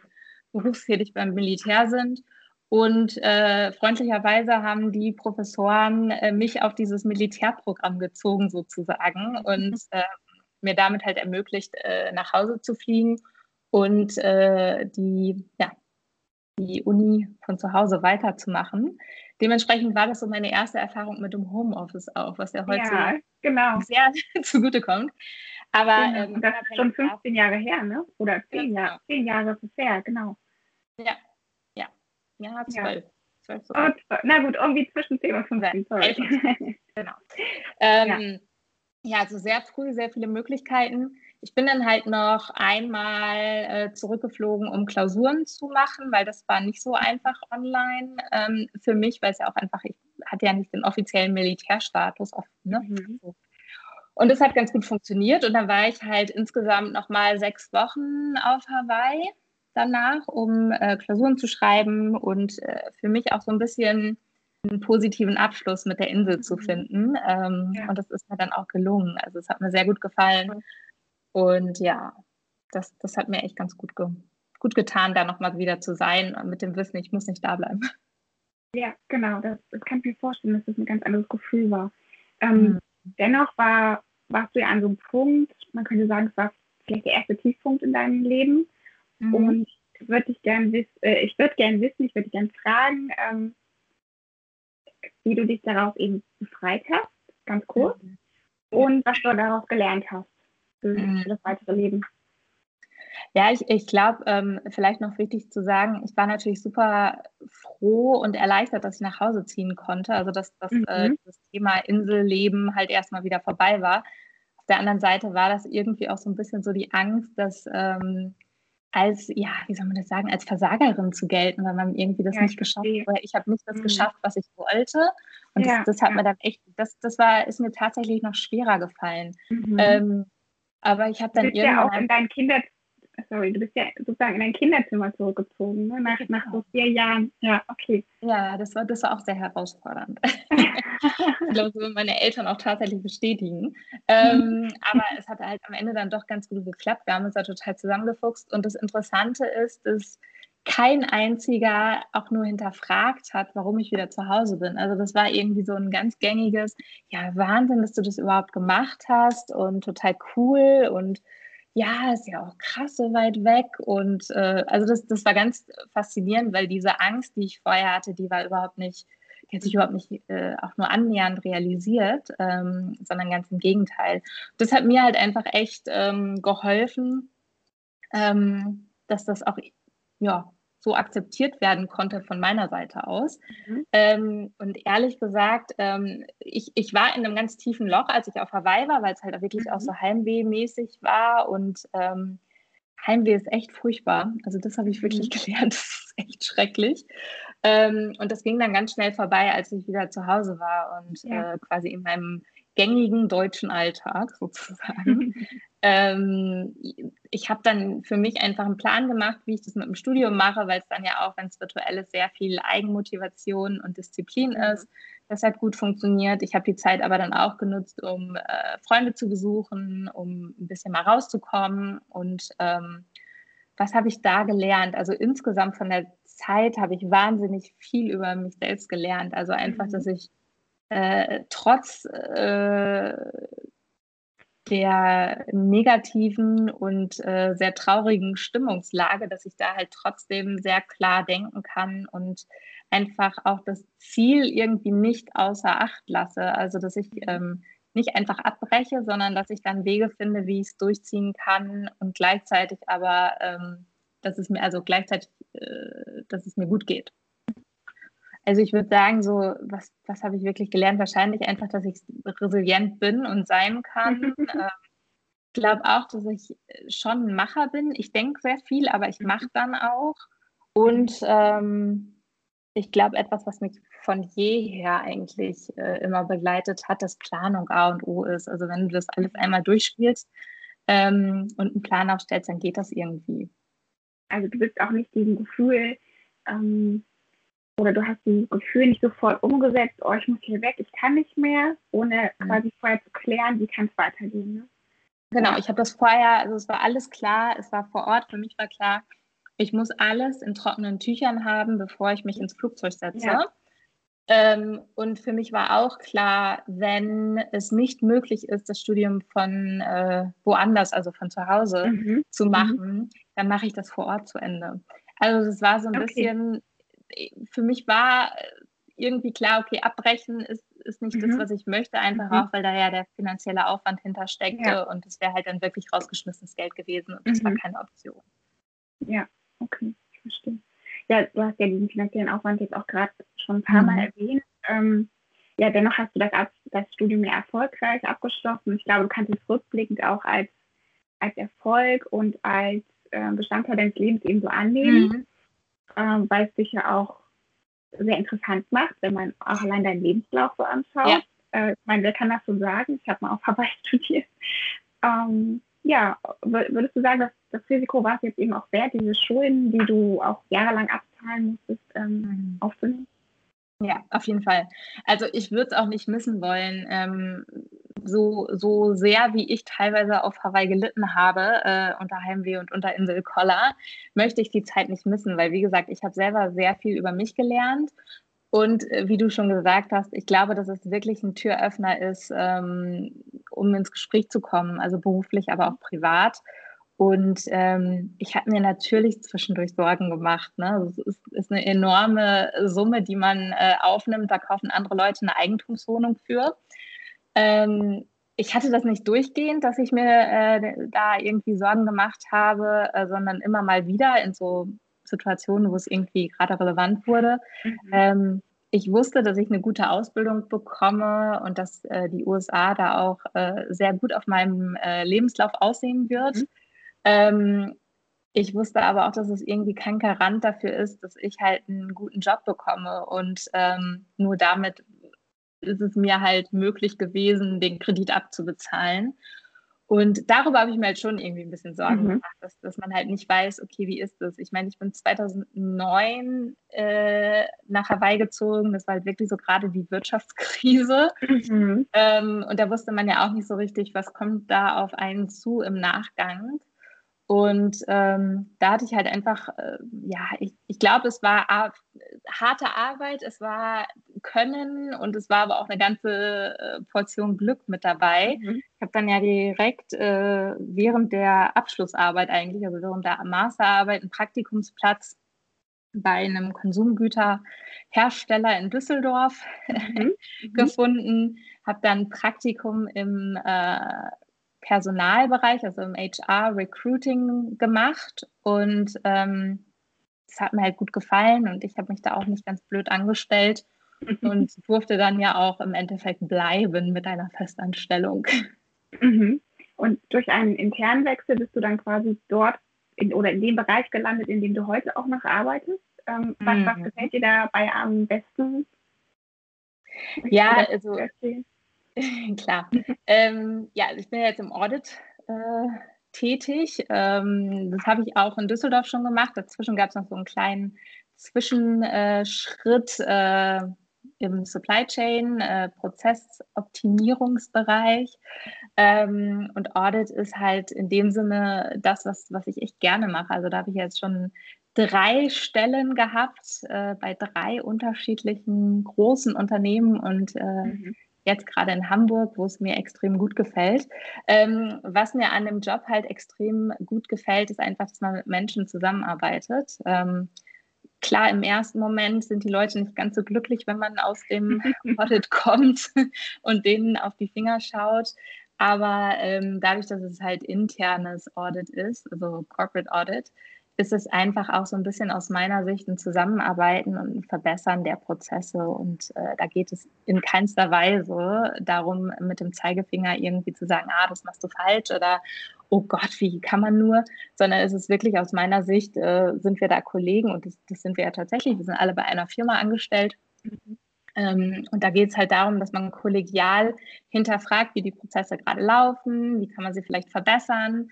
berufstätig beim Militär sind. Und äh, freundlicherweise haben die Professoren äh, mich auf dieses Militärprogramm gezogen, sozusagen, und äh, mir damit halt ermöglicht, äh, nach Hause zu fliegen und äh, die, ja, die Uni von zu Hause weiterzumachen. Dementsprechend war das so meine erste Erfahrung mit dem Homeoffice auch, was ja heute ja, genau. sehr zugutekomelt. Aber genau. ähm, das ist schon 15 Jahre her, ne? Oder 10 ja, Jahre, 10 genau. Jahre ist es her, genau. Ja, ja, zwölf. Ja. zwölf oh, na gut, irgendwie zwischen 10 und 15. Sorry. genau. Ähm, ja. Ja, also sehr früh, sehr viele Möglichkeiten. Ich bin dann halt noch einmal äh, zurückgeflogen, um Klausuren zu machen, weil das war nicht so einfach online ähm, für mich, weil es ja auch einfach, ich hatte ja nicht den offiziellen Militärstatus. Oft, ne? Mhm. Und das hat ganz gut funktioniert. Und dann war ich halt insgesamt noch mal sechs Wochen auf Hawaii danach, um äh, Klausuren zu schreiben und äh, für mich auch so ein bisschen einen positiven Abschluss mit der Insel zu mhm. finden. Ähm, ja. Und das ist mir dann auch gelungen. Also es hat mir sehr gut gefallen. Und ja, das, das hat mir echt ganz gut, ge gut getan, da nochmal wieder zu sein mit dem Wissen, ich muss nicht da bleiben. Ja, genau. Das, das kann ich mir vorstellen, dass das ein ganz anderes Gefühl war. Ähm, mhm. Dennoch war, warst du ja an so einem Punkt, man könnte sagen, es war vielleicht der erste Tiefpunkt in deinem Leben, Mhm. Und würde ich gerne wissen, äh, ich würde gerne wissen, ich würde gerne fragen, ähm, wie du dich darauf eben befreit hast, ganz kurz, mhm. und was du daraus gelernt hast für mhm. das weitere Leben. Ja, ich, ich glaube, ähm, vielleicht noch wichtig zu sagen, ich war natürlich super froh und erleichtert, dass ich nach Hause ziehen konnte. Also, dass, dass mhm. äh, das Thema Inselleben halt erstmal wieder vorbei war. Auf der anderen Seite war das irgendwie auch so ein bisschen so die Angst, dass ähm, als, ja, wie soll man das sagen, als Versagerin zu gelten, weil man irgendwie das ja, nicht geschafft hat. Oder ich habe nicht das mhm. geschafft, was ich wollte. Und ja, das, das, hat ja. mir dann echt, das, das war, ist mir tatsächlich noch schwerer gefallen. Mhm. Ähm, aber ich habe dann irgendwann. Ja auch in deinen Kinder, sorry, du bist ja sozusagen in dein Kinderzimmer zurückgezogen, ne? nach, nach so vier Jahren. Ja, okay. Ja, das war, das war auch sehr herausfordernd. ich glaube, das würden meine Eltern auch tatsächlich bestätigen. Ähm, aber es hat halt am Ende dann doch ganz gut geklappt. Wir haben uns da total zusammengefuchst. Und das Interessante ist, dass kein einziger auch nur hinterfragt hat, warum ich wieder zu Hause bin. Also das war irgendwie so ein ganz gängiges, ja, Wahnsinn, dass du das überhaupt gemacht hast und total cool und ja, ist ja auch krass so weit weg. Und äh, also das, das war ganz faszinierend, weil diese Angst, die ich vorher hatte, die war überhaupt nicht, die hat sich überhaupt nicht äh, auch nur annähernd realisiert, ähm, sondern ganz im Gegenteil. Das hat mir halt einfach echt ähm, geholfen, ähm, dass das auch ja, so akzeptiert werden konnte von meiner Seite aus. Mhm. Ähm, und ehrlich gesagt, ähm, ich, ich war in einem ganz tiefen Loch, als ich auf Hawaii war, weil es halt wirklich mhm. auch so Heimweh-mäßig war. Und ähm, Heimweh ist echt furchtbar. Also das habe ich wirklich mhm. gelernt. Das ist echt schrecklich. Ähm, und das ging dann ganz schnell vorbei, als ich wieder zu Hause war und ja. äh, quasi in meinem gängigen deutschen Alltag sozusagen. ähm, ich habe dann für mich einfach einen Plan gemacht, wie ich das mit dem Studium mache, weil es dann ja auch, wenn es virtuell ist, sehr viel Eigenmotivation und Disziplin mhm. ist. Das hat gut funktioniert. Ich habe die Zeit aber dann auch genutzt, um äh, Freunde zu besuchen, um ein bisschen mal rauszukommen. Und ähm, was habe ich da gelernt? Also insgesamt von der Zeit habe ich wahnsinnig viel über mich selbst gelernt. Also einfach, mhm. dass ich äh, trotz äh, der negativen und äh, sehr traurigen Stimmungslage, dass ich da halt trotzdem sehr klar denken kann und einfach auch das Ziel irgendwie nicht außer Acht lasse. Also dass ich ähm, nicht einfach abbreche, sondern dass ich dann Wege finde, wie ich es durchziehen kann und gleichzeitig aber, ähm, dass es mir also gleichzeitig, äh, dass es mir gut geht. Also ich würde sagen, so, was, was habe ich wirklich gelernt? Wahrscheinlich einfach, dass ich resilient bin und sein kann. ähm, ich glaube auch, dass ich schon ein Macher bin. Ich denke sehr viel, aber ich mache dann auch. Und ähm, ich glaube, etwas, was mich von jeher eigentlich äh, immer begleitet hat, dass Planung A und O ist. Also wenn du das alles einmal durchspielst ähm, und einen Plan aufstellst, dann geht das irgendwie. Also du bist auch nicht diesem Gefühl, ähm, oder du hast dieses Gefühl nicht sofort umgesetzt, oh, ich muss hier weg, ich kann nicht mehr, ohne mhm. quasi vorher zu klären, wie kann es weitergehen. Ne? Genau, ich habe das vorher, also es war alles klar, es war vor Ort, für mich war klar, ich muss alles in trockenen Tüchern haben, bevor ich mich ins Flugzeug setze. Ja. Ähm, und für mich war auch klar, wenn es nicht möglich ist, das Studium von äh, woanders, also von zu Hause mhm. zu machen, mhm. dann mache ich das vor Ort zu Ende. Also es war so ein okay. bisschen für mich war äh, irgendwie klar, okay, abbrechen ist, ist nicht mhm. das, was ich möchte, einfach mhm. auch, weil da ja der finanzielle Aufwand hintersteckte ja. und es wäre halt dann wirklich rausgeschmissenes Geld gewesen und das mhm. war keine Option. Ja, okay, ich verstehe. Ja, du hast ja diesen finanziellen Aufwand jetzt auch gerade schon ein paar Mal mhm. erwähnt. Ähm, ja, dennoch hast du das, das Studium ja erfolgreich abgeschlossen. Ich glaube, du kannst es rückblickend auch als, als Erfolg und als äh, Bestandteil deines Lebens eben so annehmen. Ähm, weil es dich ja auch sehr interessant macht, wenn man auch allein deinen Lebenslauf so anschaut. Ja. Äh, ich meine, wer kann das so sagen? Ich habe mal auf Hawaii studiert. Ähm, ja, würdest du sagen, dass das Risiko war es jetzt eben auch wert, diese Schulden, die du auch jahrelang abzahlen musstest, ähm, mhm. aufzunehmen? Ja, auf jeden Fall. Also ich würde es auch nicht missen wollen. Ähm, so, so sehr, wie ich teilweise auf Hawaii gelitten habe, äh, unter Heimweh und unter Insel Koller, möchte ich die Zeit nicht missen, weil, wie gesagt, ich habe selber sehr viel über mich gelernt. Und äh, wie du schon gesagt hast, ich glaube, dass es wirklich ein Türöffner ist, ähm, um ins Gespräch zu kommen, also beruflich, aber auch privat. Und ähm, ich habe mir natürlich zwischendurch Sorgen gemacht. Ne? Das ist, ist eine enorme Summe, die man äh, aufnimmt. Da kaufen andere Leute eine Eigentumswohnung für. Ähm, ich hatte das nicht durchgehend, dass ich mir äh, da irgendwie Sorgen gemacht habe, äh, sondern immer mal wieder in so Situationen, wo es irgendwie gerade relevant wurde. Mhm. Ähm, ich wusste, dass ich eine gute Ausbildung bekomme und dass äh, die USA da auch äh, sehr gut auf meinem äh, Lebenslauf aussehen wird. Mhm. Ähm, ich wusste aber auch, dass es irgendwie kein Garant dafür ist, dass ich halt einen guten Job bekomme. Und ähm, nur damit ist es mir halt möglich gewesen, den Kredit abzubezahlen. Und darüber habe ich mir halt schon irgendwie ein bisschen Sorgen mhm. gemacht, dass, dass man halt nicht weiß, okay, wie ist das? Ich meine, ich bin 2009 äh, nach Hawaii gezogen. Das war halt wirklich so gerade die Wirtschaftskrise. Mhm. Ähm, und da wusste man ja auch nicht so richtig, was kommt da auf einen zu im Nachgang. Und ähm, da hatte ich halt einfach, äh, ja, ich, ich glaube, es war ar harte Arbeit, es war Können und es war aber auch eine ganze äh, Portion Glück mit dabei. Mhm. Ich habe dann ja direkt äh, während der Abschlussarbeit eigentlich, also während der Masterarbeit, einen Praktikumsplatz bei einem Konsumgüterhersteller in Düsseldorf mhm. mhm. gefunden, habe dann Praktikum im äh, Personalbereich, also im HR Recruiting gemacht und ähm, das hat mir halt gut gefallen und ich habe mich da auch nicht ganz blöd angestellt und durfte dann ja auch im Endeffekt bleiben mit einer Festanstellung. Mhm. Und durch einen internen Wechsel bist du dann quasi dort in, oder in dem Bereich gelandet, in dem du heute auch noch arbeitest. Ähm, was, mhm. was gefällt dir dabei am besten? Ja, also Klar. ähm, ja, also ich bin jetzt im Audit äh, tätig. Ähm, das habe ich auch in Düsseldorf schon gemacht. Dazwischen gab es noch so einen kleinen Zwischenschritt äh, im Supply Chain, äh, Prozessoptimierungsbereich. Ähm, und Audit ist halt in dem Sinne das, was, was ich echt gerne mache. Also da habe ich jetzt schon drei Stellen gehabt äh, bei drei unterschiedlichen großen Unternehmen und äh, mhm jetzt gerade in Hamburg, wo es mir extrem gut gefällt. Ähm, was mir an dem Job halt extrem gut gefällt, ist einfach, dass man mit Menschen zusammenarbeitet. Ähm, klar, im ersten Moment sind die Leute nicht ganz so glücklich, wenn man aus dem Audit kommt und denen auf die Finger schaut. Aber ähm, dadurch, dass es halt internes Audit ist, also Corporate Audit, ist es einfach auch so ein bisschen aus meiner Sicht ein Zusammenarbeiten und ein Verbessern der Prozesse. Und äh, da geht es in keinster Weise darum, mit dem Zeigefinger irgendwie zu sagen, ah, das machst du falsch oder oh Gott, wie kann man nur, sondern es ist wirklich aus meiner Sicht, äh, sind wir da Kollegen und das, das, sind wir ja tatsächlich. Wir sind alle bei einer Firma angestellt. Mhm. Ähm, und da geht es halt darum, dass man kollegial hinterfragt, wie die Prozesse gerade laufen, wie kann man sie vielleicht verbessern,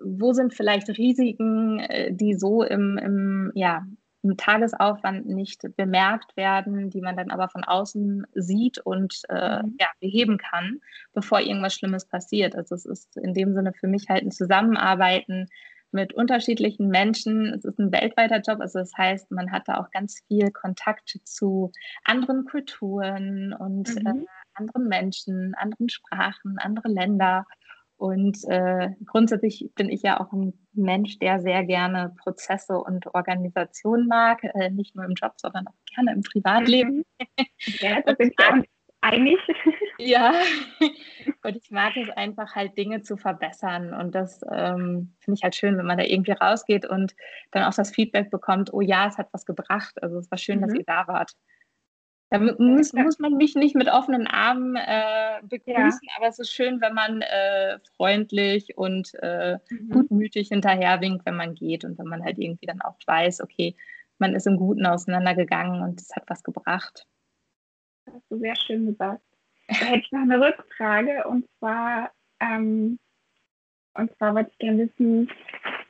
wo sind vielleicht Risiken, äh, die so im, im, ja, im Tagesaufwand nicht bemerkt werden, die man dann aber von außen sieht und äh, mhm. ja, beheben kann, bevor irgendwas Schlimmes passiert. Also es ist in dem Sinne für mich halt ein Zusammenarbeiten mit unterschiedlichen Menschen. Es ist ein weltweiter Job, also das heißt, man hat da auch ganz viel Kontakt zu anderen Kulturen und mhm. äh, anderen Menschen, anderen Sprachen, andere Länder. Und äh, grundsätzlich bin ich ja auch ein Mensch, der sehr gerne Prozesse und Organisationen mag, äh, nicht nur im Job, sondern auch gerne im Privatleben. Mhm. Ja, da ich auch einig. Ja, und ich mag es einfach halt Dinge zu verbessern. Und das ähm, finde ich halt schön, wenn man da irgendwie rausgeht und dann auch das Feedback bekommt, oh ja, es hat was gebracht. Also es war schön, mhm. dass ihr da wart. Da muss, muss, man mich nicht mit offenen Armen äh, begrüßen, ja. aber es ist schön, wenn man äh, freundlich und äh, mhm. gutmütig hinterherwinkt, wenn man geht und wenn man halt irgendwie dann auch weiß, okay, man ist im Guten auseinandergegangen und es hat was gebracht. Das hast du sehr schön gesagt. Da hätte ich noch eine Rückfrage und zwar, ähm, und zwar wollte ich gerne wissen,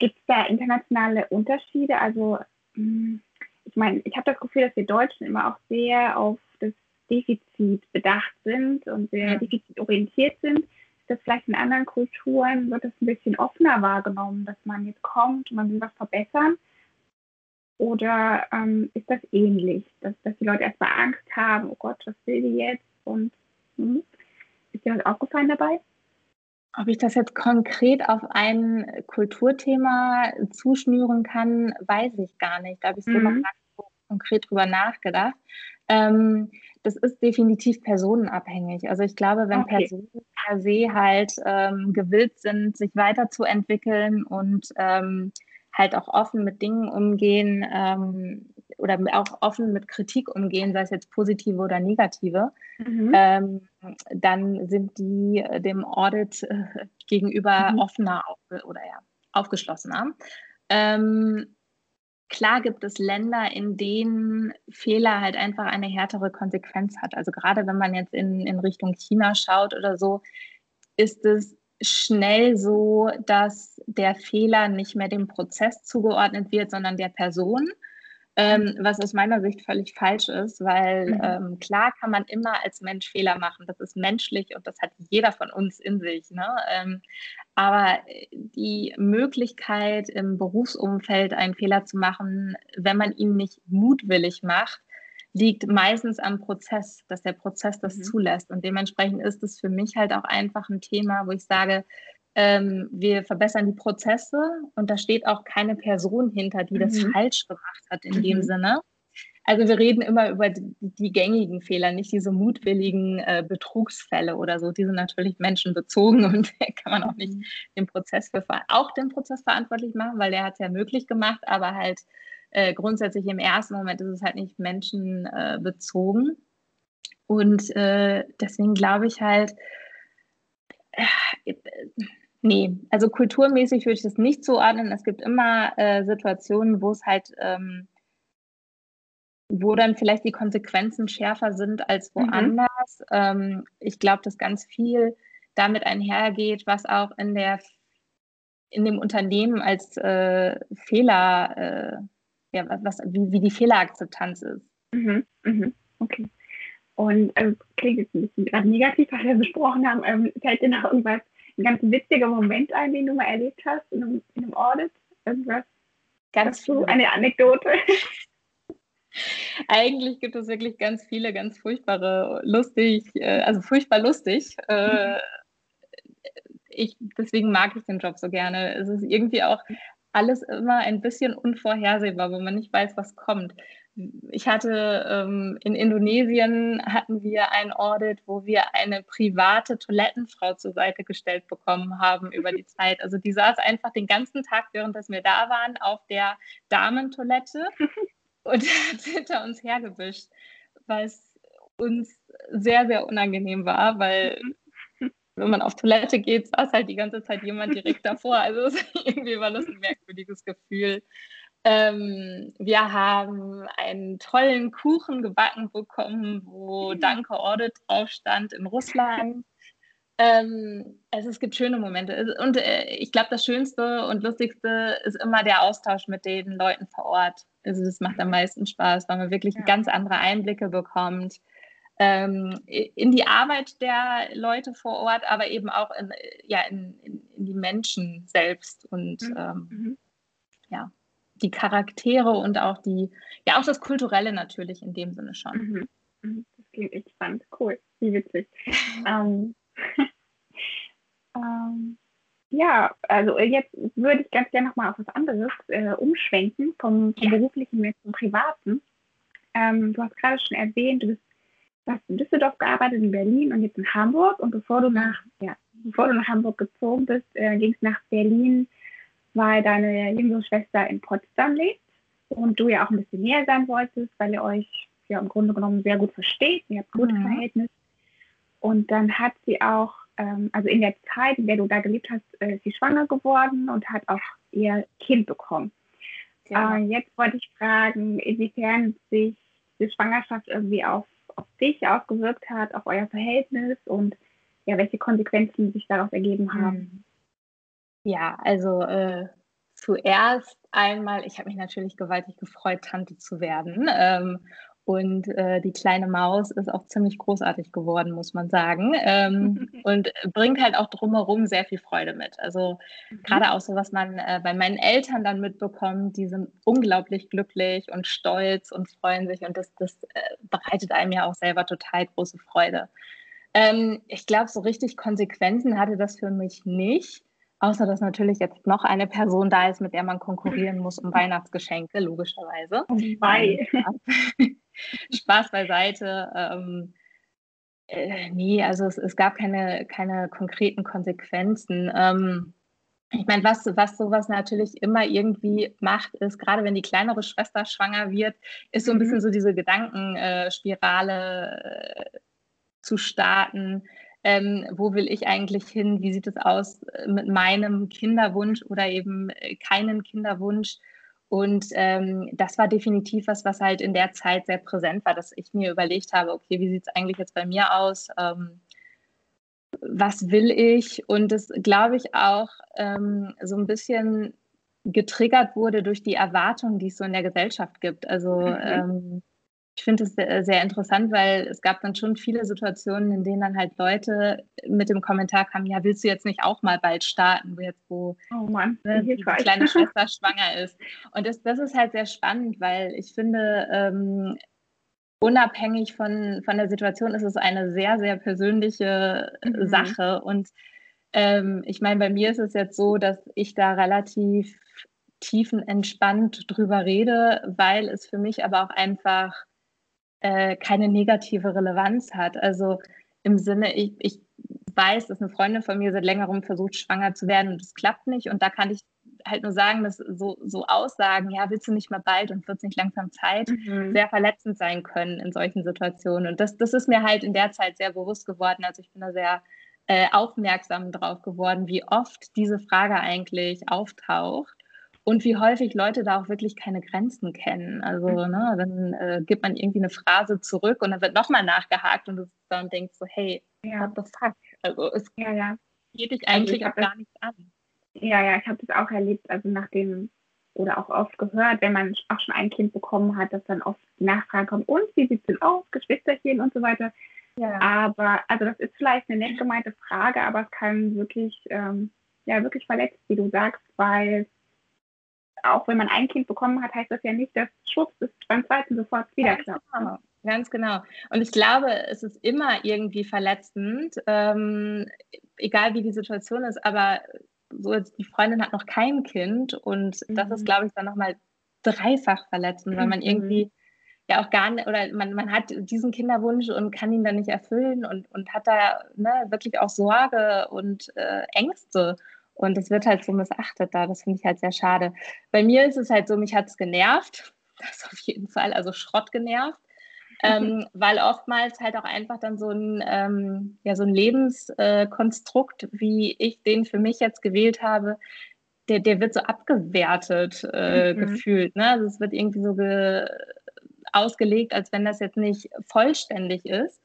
gibt es da internationale Unterschiede? Also mh, hm, ich meine, ich habe das Gefühl, dass wir Deutschen immer auch sehr auf das Defizit bedacht sind und sehr defizitorientiert sind. Ist das vielleicht in anderen Kulturen, wird das ein bisschen offener wahrgenommen, dass man jetzt kommt und man will was verbessern? Oder ähm, ist das ähnlich, dass, dass die Leute erstmal Angst haben, oh Gott, was will die jetzt? Und hm, ist dir was aufgefallen dabei? Ob ich das jetzt konkret auf ein Kulturthema zuschnüren kann, weiß ich gar nicht. Da habe ich so mhm. noch gar nicht so konkret drüber nachgedacht. Ähm, das ist definitiv personenabhängig. Also ich glaube, wenn okay. Personen per se halt ähm, gewillt sind, sich weiterzuentwickeln und ähm, halt auch offen mit Dingen umgehen ähm, oder auch offen mit Kritik umgehen, sei es jetzt positive oder negative, mhm. ähm, dann sind die äh, dem Audit äh, gegenüber mhm. offener auf, oder ja, aufgeschlossener. Ähm, klar gibt es Länder, in denen Fehler halt einfach eine härtere Konsequenz hat. Also gerade wenn man jetzt in, in Richtung China schaut oder so, ist es schnell so, dass der Fehler nicht mehr dem Prozess zugeordnet wird, sondern der Person. Ähm, was aus meiner Sicht völlig falsch ist, weil mhm. ähm, klar kann man immer als Mensch Fehler machen. Das ist menschlich und das hat jeder von uns in sich. Ne? Ähm, aber die Möglichkeit im Berufsumfeld einen Fehler zu machen, wenn man ihn nicht mutwillig macht, liegt meistens am Prozess, dass der Prozess das mhm. zulässt. Und dementsprechend ist es für mich halt auch einfach ein Thema, wo ich sage, ähm, wir verbessern die Prozesse und da steht auch keine Person hinter, die mhm. das falsch gemacht hat in mhm. dem Sinne. Also wir reden immer über die, die gängigen Fehler, nicht diese mutwilligen äh, Betrugsfälle oder so. Die sind natürlich menschenbezogen und da kann man auch nicht mhm. den Prozess für auch den Prozess verantwortlich machen, weil der hat es ja möglich gemacht, aber halt äh, grundsätzlich im ersten Moment ist es halt nicht menschenbezogen. Äh, und äh, deswegen glaube ich halt, äh, nee, also kulturmäßig würde ich das nicht zuordnen. Es gibt immer äh, Situationen, wo es halt, ähm, wo dann vielleicht die Konsequenzen schärfer sind als mhm. woanders. Mhm. Ähm, ich glaube, dass ganz viel damit einhergeht, was auch in der in dem Unternehmen als äh, Fehler ja, was, wie, wie die Fehlerakzeptanz ist. Mhm, mhm, okay. Und also, klingt jetzt ein bisschen gerade negativ, was wir besprochen haben. Ähm, fällt dir noch irgendwas, ein ganz witziger Moment ein, den du mal erlebt hast in einem, in einem Audit? Irgendwas? Ganz so eine Anekdote. Eigentlich gibt es wirklich ganz viele ganz furchtbare, lustig, äh, also furchtbar lustig. Äh, mhm. Ich, deswegen mag ich den Job so gerne. Es ist irgendwie auch alles immer ein bisschen unvorhersehbar, wo man nicht weiß, was kommt. Ich hatte ähm, in Indonesien hatten wir ein Audit, wo wir eine private Toilettenfrau zur Seite gestellt bekommen haben über die Zeit. Also die saß einfach den ganzen Tag, während wir da waren, auf der Damentoilette und hat hinter uns hergewischt, was uns sehr, sehr unangenehm war, weil mhm wenn man auf Toilette geht, saß halt die ganze Zeit jemand direkt davor. Also irgendwie war das ein merkwürdiges Gefühl. Ähm, wir haben einen tollen Kuchen gebacken bekommen, wo Danke Audit drauf stand in Russland. Ähm, also es gibt schöne Momente. Und äh, ich glaube, das Schönste und Lustigste ist immer der Austausch mit den Leuten vor Ort. Also das macht am meisten Spaß, weil man wirklich ja. ganz andere Einblicke bekommt in die Arbeit der Leute vor Ort, aber eben auch in, ja, in, in, in die Menschen selbst und mhm. ähm, mhm. ja, die Charaktere und auch die, ja, auch das Kulturelle natürlich in dem Sinne schon. Mhm. mhm. Das klingt echt spannend, cool, wie witzig. ähm, ähm, ja, also jetzt würde ich ganz gerne nochmal auf was anderes äh, umschwenken, vom, vom beruflichen jetzt zum privaten. Ähm, du hast gerade schon erwähnt, du bist du hast in Düsseldorf gearbeitet, in Berlin und jetzt in Hamburg. Und bevor du nach, ja, bevor du nach Hamburg gezogen bist, äh, ging es nach Berlin, weil deine jüngere Schwester in Potsdam lebt und du ja auch ein bisschen näher sein wolltest, weil ihr euch ja im Grunde genommen sehr gut versteht. Ihr habt gutes mhm. Verhältnis. Und dann hat sie auch, ähm, also in der Zeit, in der du da gelebt hast, äh, ist sie schwanger geworden und hat auch ihr Kind bekommen. Ja. Äh, jetzt wollte ich fragen, inwiefern sich die Schwangerschaft irgendwie auf auf dich ausgewirkt hat, auf euer Verhältnis und ja, welche Konsequenzen sich daraus ergeben haben. Hm. Ja, also äh, zuerst einmal, ich habe mich natürlich gewaltig gefreut, Tante zu werden. Ähm, und äh, die kleine Maus ist auch ziemlich großartig geworden, muss man sagen. Ähm, und bringt halt auch drumherum sehr viel Freude mit. Also mhm. gerade auch so, was man äh, bei meinen Eltern dann mitbekommt, die sind unglaublich glücklich und stolz und freuen sich. Und das, das äh, bereitet einem ja auch selber total große Freude. Ähm, ich glaube, so richtig Konsequenzen hatte das für mich nicht. Außer dass natürlich jetzt noch eine Person da ist, mit der man konkurrieren muss um Weihnachtsgeschenke, logischerweise. Wobei. Spaß beiseite. Ähm, äh, nee, also es, es, gab keine, keine konkreten Konsequenzen. Ähm, ich meine, was, was sowas natürlich immer irgendwie macht, ist, gerade wenn die kleinere Schwester schwanger wird, ist so ein mhm. bisschen so diese Gedankenspirale äh, zu starten. ähm, wo will ich eigentlich hin, wie sieht es aus mit meinem Kinderwunsch oder eben äh, keinen Kinderwunsch. Und ähm, das war definitiv was, was halt in der Zeit sehr präsent war, dass ich mir überlegt habe, okay, wie sieht es eigentlich jetzt bei mir aus? Ähm, was will ich? Und das glaube ich auch ähm, so ein bisschen getriggert wurde durch die Erwartungen, die es so in der Gesellschaft gibt. Also mhm. Ich finde es sehr, sehr, interessant, weil es gab dann schon viele Situationen, in denen dann halt Leute mit dem Kommentar kamen, ja, willst du jetzt nicht auch mal bald starten, wo jetzt wo oh Mann, ne, die kleine Schwester schwanger ist. Und das, das ist halt sehr spannend, weil ich finde, ähm, unabhängig von, von der Situation ist es eine sehr, sehr persönliche mhm. Sache. Und ähm, ich meine, bei mir ist es jetzt so, dass ich da relativ tiefenentspannt drüber rede, weil es für mich aber auch einfach äh, keine negative Relevanz hat. Also im Sinne, ich, ich weiß, dass eine Freundin von mir seit längerem versucht, schwanger zu werden und es klappt nicht. Und da kann ich halt nur sagen, dass so, so Aussagen, ja, willst du nicht mal bald und wird es nicht langsam Zeit, mhm. sehr verletzend sein können in solchen Situationen. Und das, das ist mir halt in der Zeit sehr bewusst geworden. Also ich bin da sehr äh, aufmerksam drauf geworden, wie oft diese Frage eigentlich auftaucht und wie häufig Leute da auch wirklich keine Grenzen kennen. Also mhm. ne, dann äh, gibt man irgendwie eine Phrase zurück und dann wird nochmal nachgehakt und du dann denkst so, hey, ja. what the fuck? Also es ja, ja. geht dich also eigentlich also auch gar nichts an. Ja, ja, ich habe das auch erlebt, also nachdem oder auch oft gehört, wenn man auch schon ein Kind bekommen hat, dass dann oft die Nachfragen kommen, und wie sieht es denn aus, Geschwisterchen und so weiter. Ja. Aber, also das ist vielleicht eine nett gemeinte Frage, aber es kann wirklich, ähm, ja, wirklich verletzt, wie du sagst, weil auch wenn man ein Kind bekommen hat, heißt das ja nicht, dass Schwupps es beim zweiten sofort wieder klappt. Genau. Ganz genau. Und ich glaube, es ist immer irgendwie verletzend, ähm, egal wie die Situation ist, aber so jetzt die Freundin hat noch kein Kind und mhm. das ist, mhm. glaube ich, dann nochmal dreifach verletzend, weil man mhm. irgendwie ja auch gar nicht, oder man, man hat diesen Kinderwunsch und kann ihn dann nicht erfüllen und, und hat da ne, wirklich auch Sorge und äh, Ängste. Und es wird halt so missachtet da. Das finde ich halt sehr schade. Bei mir ist es halt so, mich hat es genervt. Das auf jeden Fall, also Schrott genervt. ähm, weil oftmals halt auch einfach dann so ein, ähm, ja, so ein Lebenskonstrukt, äh, wie ich den für mich jetzt gewählt habe, der, der wird so abgewertet äh, mhm. gefühlt. Ne? Also es wird irgendwie so ge ausgelegt, als wenn das jetzt nicht vollständig ist.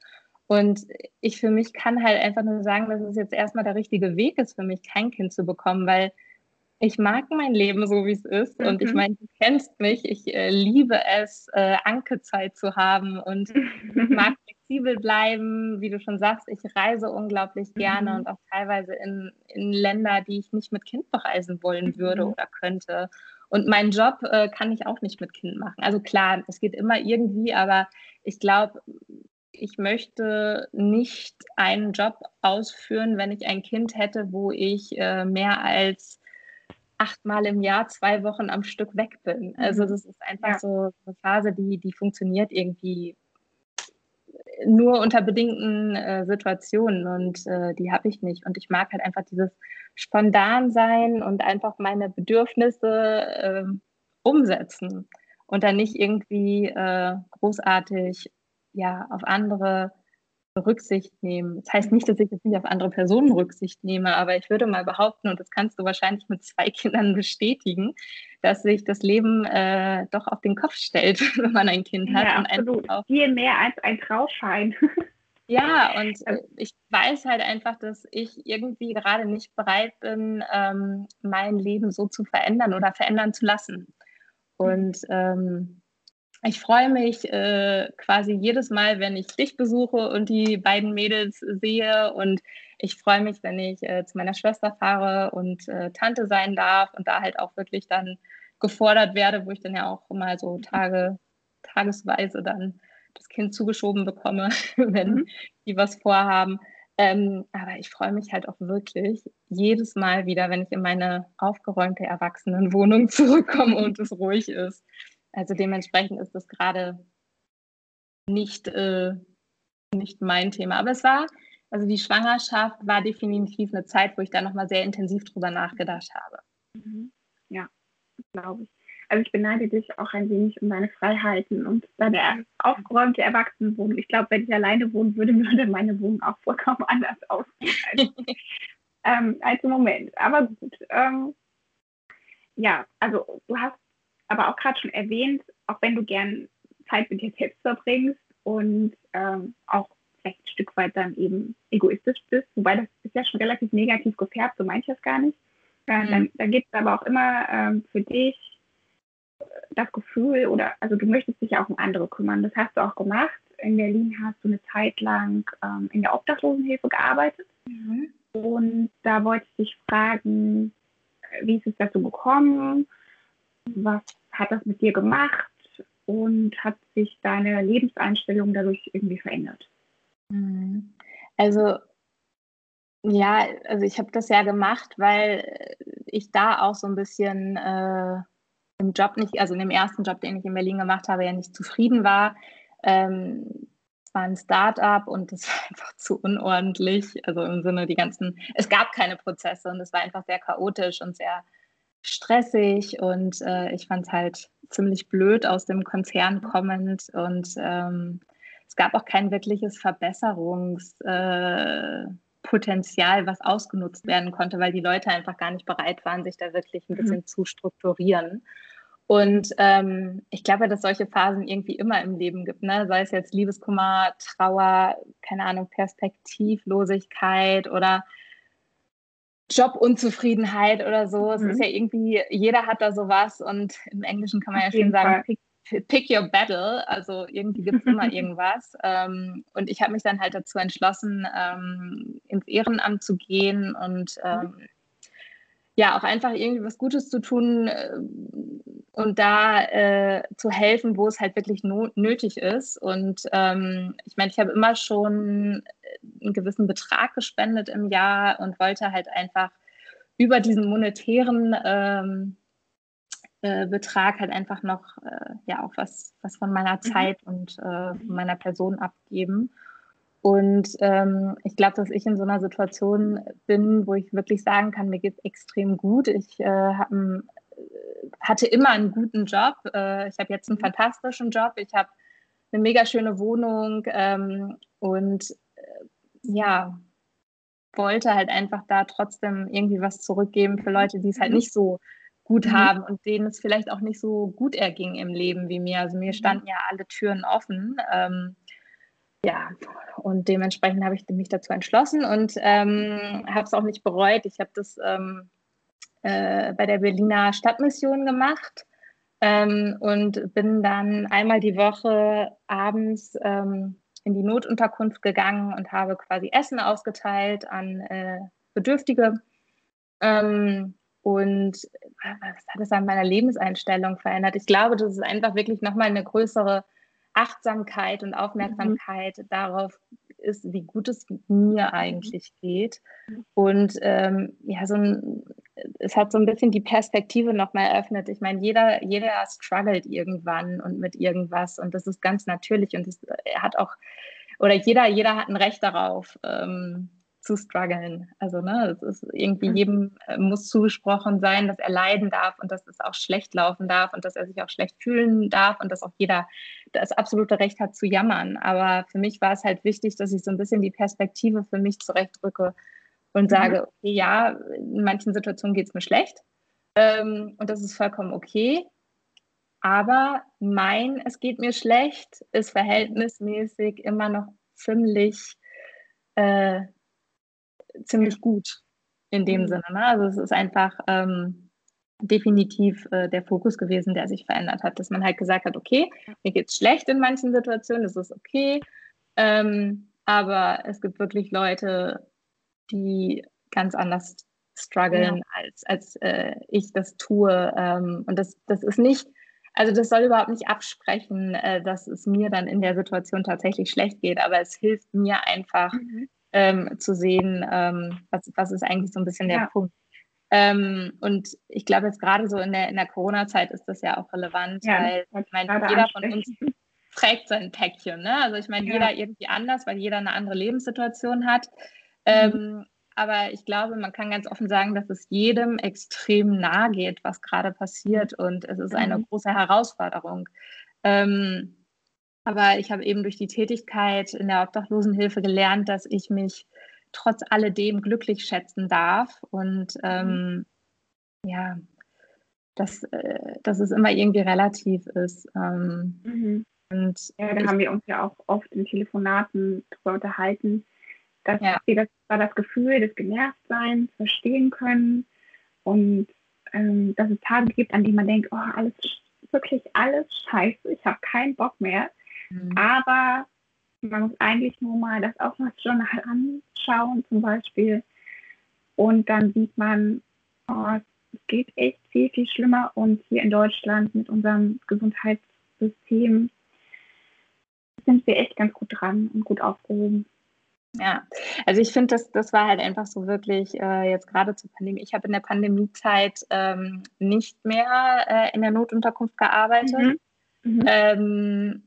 Und ich für mich kann halt einfach nur sagen, dass es jetzt erstmal der richtige Weg ist für mich, kein Kind zu bekommen, weil ich mag mein Leben so, wie es ist. Mhm. Und ich mhm. meine, du kennst mich. Ich äh, liebe es, äh, Ankezeit zu haben und mag flexibel bleiben. Wie du schon sagst, ich reise unglaublich gerne mhm. und auch teilweise in, in Länder, die ich nicht mit Kind bereisen wollen würde mhm. oder könnte. Und meinen Job äh, kann ich auch nicht mit Kind machen. Also klar, es geht immer irgendwie, aber ich glaube, ich möchte nicht einen Job ausführen, wenn ich ein Kind hätte, wo ich äh, mehr als achtmal im Jahr zwei Wochen am Stück weg bin. Also mhm. das ist einfach ja. so eine Phase, die, die funktioniert irgendwie nur unter bedingten äh, Situationen und äh, die habe ich nicht. Und ich mag halt einfach dieses spontan sein und einfach meine Bedürfnisse äh, umsetzen und dann nicht irgendwie äh, großartig ja, auf andere Rücksicht nehmen. Das heißt nicht, dass ich jetzt nicht auf andere Personen Rücksicht nehme, aber ich würde mal behaupten, und das kannst du wahrscheinlich mit zwei Kindern bestätigen, dass sich das Leben äh, doch auf den Kopf stellt, wenn man ein Kind hat. Ja, absolut. Auch, Viel mehr als ein Trauschein. Ja, und äh, ich weiß halt einfach, dass ich irgendwie gerade nicht bereit bin, ähm, mein Leben so zu verändern oder verändern zu lassen. Und ähm, ich freue mich äh, quasi jedes Mal, wenn ich dich besuche und die beiden Mädels sehe. Und ich freue mich, wenn ich äh, zu meiner Schwester fahre und äh, Tante sein darf und da halt auch wirklich dann gefordert werde, wo ich dann ja auch mal so Tage, tagesweise dann das Kind zugeschoben bekomme, wenn mhm. die was vorhaben. Ähm, aber ich freue mich halt auch wirklich jedes Mal wieder, wenn ich in meine aufgeräumte Erwachsenenwohnung zurückkomme und es ruhig ist. Also dementsprechend ist das gerade nicht, äh, nicht mein Thema. Aber es war, also die Schwangerschaft war definitiv eine Zeit, wo ich da nochmal sehr intensiv drüber nachgedacht habe. Mhm. Ja, glaube ich. Also ich beneide dich auch ein wenig um deine Freiheiten und deine aufgeräumte Erwachsenenwohnung. Ich glaube, wenn ich alleine wohnen würde, würde meine Wohnung auch vollkommen anders aussehen als, ähm, als im Moment. Aber gut. Ähm, ja, also du hast aber auch gerade schon erwähnt, auch wenn du gern Zeit mit dir selbst verbringst und ähm, auch vielleicht ein Stück weit dann eben egoistisch bist, wobei das ist ja schon relativ negativ gefärbt, so meine ich das gar nicht. Äh, mhm. Dann, dann gibt es aber auch immer ähm, für dich das Gefühl oder also du möchtest dich ja auch um andere kümmern. Das hast du auch gemacht. In Berlin hast du eine Zeit lang ähm, in der Obdachlosenhilfe gearbeitet. Mhm. Und da wollte ich dich fragen, wie ist es dazu gekommen? Was hat das mit dir gemacht? Und hat sich deine Lebenseinstellung dadurch irgendwie verändert? Mhm. Also ja, also ich habe das ja gemacht, weil ich da auch so ein bisschen äh, im Job nicht, also in dem ersten Job, den ich in Berlin gemacht habe, ja nicht zufrieden war. Ähm, es war ein Start-up und es war einfach zu unordentlich. Also im Sinne, die ganzen, es gab keine Prozesse und es war einfach sehr chaotisch und sehr stressig und äh, ich fand es halt ziemlich blöd aus dem Konzern kommend und ähm, es gab auch kein wirkliches Verbesserungspotenzial, äh, was ausgenutzt werden konnte, weil die Leute einfach gar nicht bereit waren, sich da wirklich ein mhm. bisschen mhm. zu strukturieren. Und ähm, ich glaube, dass solche Phasen irgendwie immer im Leben gibt, ne? sei es jetzt Liebeskummer, Trauer, keine Ahnung, Perspektivlosigkeit oder Jobunzufriedenheit oder so. Es mhm. ist ja irgendwie, jeder hat da sowas und im Englischen kann man Auf ja schön sagen, pick, pick, your battle. Also irgendwie gibt es immer irgendwas. Ähm, und ich habe mich dann halt dazu entschlossen, ähm, ins Ehrenamt zu gehen und ähm, ja, auch einfach irgendwie was Gutes zu tun äh, und da äh, zu helfen, wo es halt wirklich no nötig ist. Und ähm, ich meine, ich habe immer schon einen gewissen Betrag gespendet im Jahr und wollte halt einfach über diesen monetären ähm, äh, Betrag halt einfach noch äh, ja auch was, was von meiner mhm. Zeit und äh, von meiner Person abgeben. Und ähm, ich glaube, dass ich in so einer Situation bin, wo ich wirklich sagen kann, mir geht es extrem gut. Ich äh, ein, äh, hatte immer einen guten Job. Äh, ich habe jetzt einen fantastischen Job. Ich habe eine mega schöne Wohnung ähm, und äh, ja, wollte halt einfach da trotzdem irgendwie was zurückgeben für Leute, die es halt mhm. nicht so gut mhm. haben und denen es vielleicht auch nicht so gut erging im Leben wie mir. Also mir mhm. standen ja alle Türen offen. Ähm, ja, und dementsprechend habe ich mich dazu entschlossen und ähm, habe es auch nicht bereut. Ich habe das ähm, äh, bei der Berliner Stadtmission gemacht ähm, und bin dann einmal die Woche abends ähm, in die Notunterkunft gegangen und habe quasi Essen ausgeteilt an äh, Bedürftige. Ähm, und was hat es an meiner Lebenseinstellung verändert? Ich glaube, das ist einfach wirklich nochmal eine größere Achtsamkeit und Aufmerksamkeit mhm. darauf ist, wie gut es mir eigentlich geht. Und ähm, ja, so ein, es hat so ein bisschen die Perspektive nochmal eröffnet. Ich meine, jeder, jeder struggelt irgendwann und mit irgendwas und das ist ganz natürlich und das hat auch, oder jeder, jeder hat ein Recht darauf. Ähm, zu strugglen. Also, ne, es ist irgendwie mhm. jedem äh, muss zugesprochen sein, dass er leiden darf und dass es auch schlecht laufen darf und dass er sich auch schlecht fühlen darf und dass auch jeder das absolute Recht hat zu jammern. Aber für mich war es halt wichtig, dass ich so ein bisschen die Perspektive für mich zurechtrücke und mhm. sage, okay, ja, in manchen Situationen geht es mir schlecht ähm, und das ist vollkommen okay. Aber mein, es geht mir schlecht, ist verhältnismäßig immer noch ziemlich äh, ziemlich gut in dem mhm. Sinne. Ne? Also es ist einfach ähm, definitiv äh, der Fokus gewesen, der sich verändert hat, dass man halt gesagt hat, okay, mir geht es schlecht in manchen Situationen, das ist okay, ähm, aber es gibt wirklich Leute, die ganz anders strugglen, ja. als, als äh, ich das tue. Ähm, und das, das ist nicht, also das soll überhaupt nicht absprechen, äh, dass es mir dann in der Situation tatsächlich schlecht geht, aber es hilft mir einfach, mhm ähm, zu sehen, ähm, was, was ist eigentlich so ein bisschen der ja. Punkt. Ähm, und ich glaube, jetzt gerade so in der, in der Corona-Zeit ist das ja auch relevant, ja, weil ich meine, jeder von uns trägt sein Päckchen. Ne? Also ich meine, ja. jeder irgendwie anders, weil jeder eine andere Lebenssituation hat. Mhm. Ähm, aber ich glaube, man kann ganz offen sagen, dass es jedem extrem nahe geht, was gerade passiert und es ist eine mhm. große Herausforderung. Ähm, aber ich habe eben durch die Tätigkeit in der Obdachlosenhilfe gelernt, dass ich mich trotz alledem glücklich schätzen darf und mhm. ähm, ja, dass, äh, dass es immer irgendwie relativ ist. Ähm, mhm. und ja, da haben wir uns ja auch oft in Telefonaten darüber unterhalten, dass ja. wir das war das Gefühl des Genervtseins verstehen können und ähm, dass es Tage gibt, an denen man denkt, oh, alles wirklich alles scheiße, ich habe keinen Bock mehr. Mhm. Aber man muss eigentlich nur mal das Aufwärtsjournal anschauen zum Beispiel und dann sieht man, oh, es geht echt viel, viel schlimmer und hier in Deutschland mit unserem Gesundheitssystem sind wir echt ganz gut dran und gut aufgehoben. Ja, also ich finde, das, das war halt einfach so wirklich äh, jetzt gerade zur Pandemie. Ich habe in der Pandemiezeit ähm, nicht mehr äh, in der Notunterkunft gearbeitet. Mhm. Mhm. Ähm,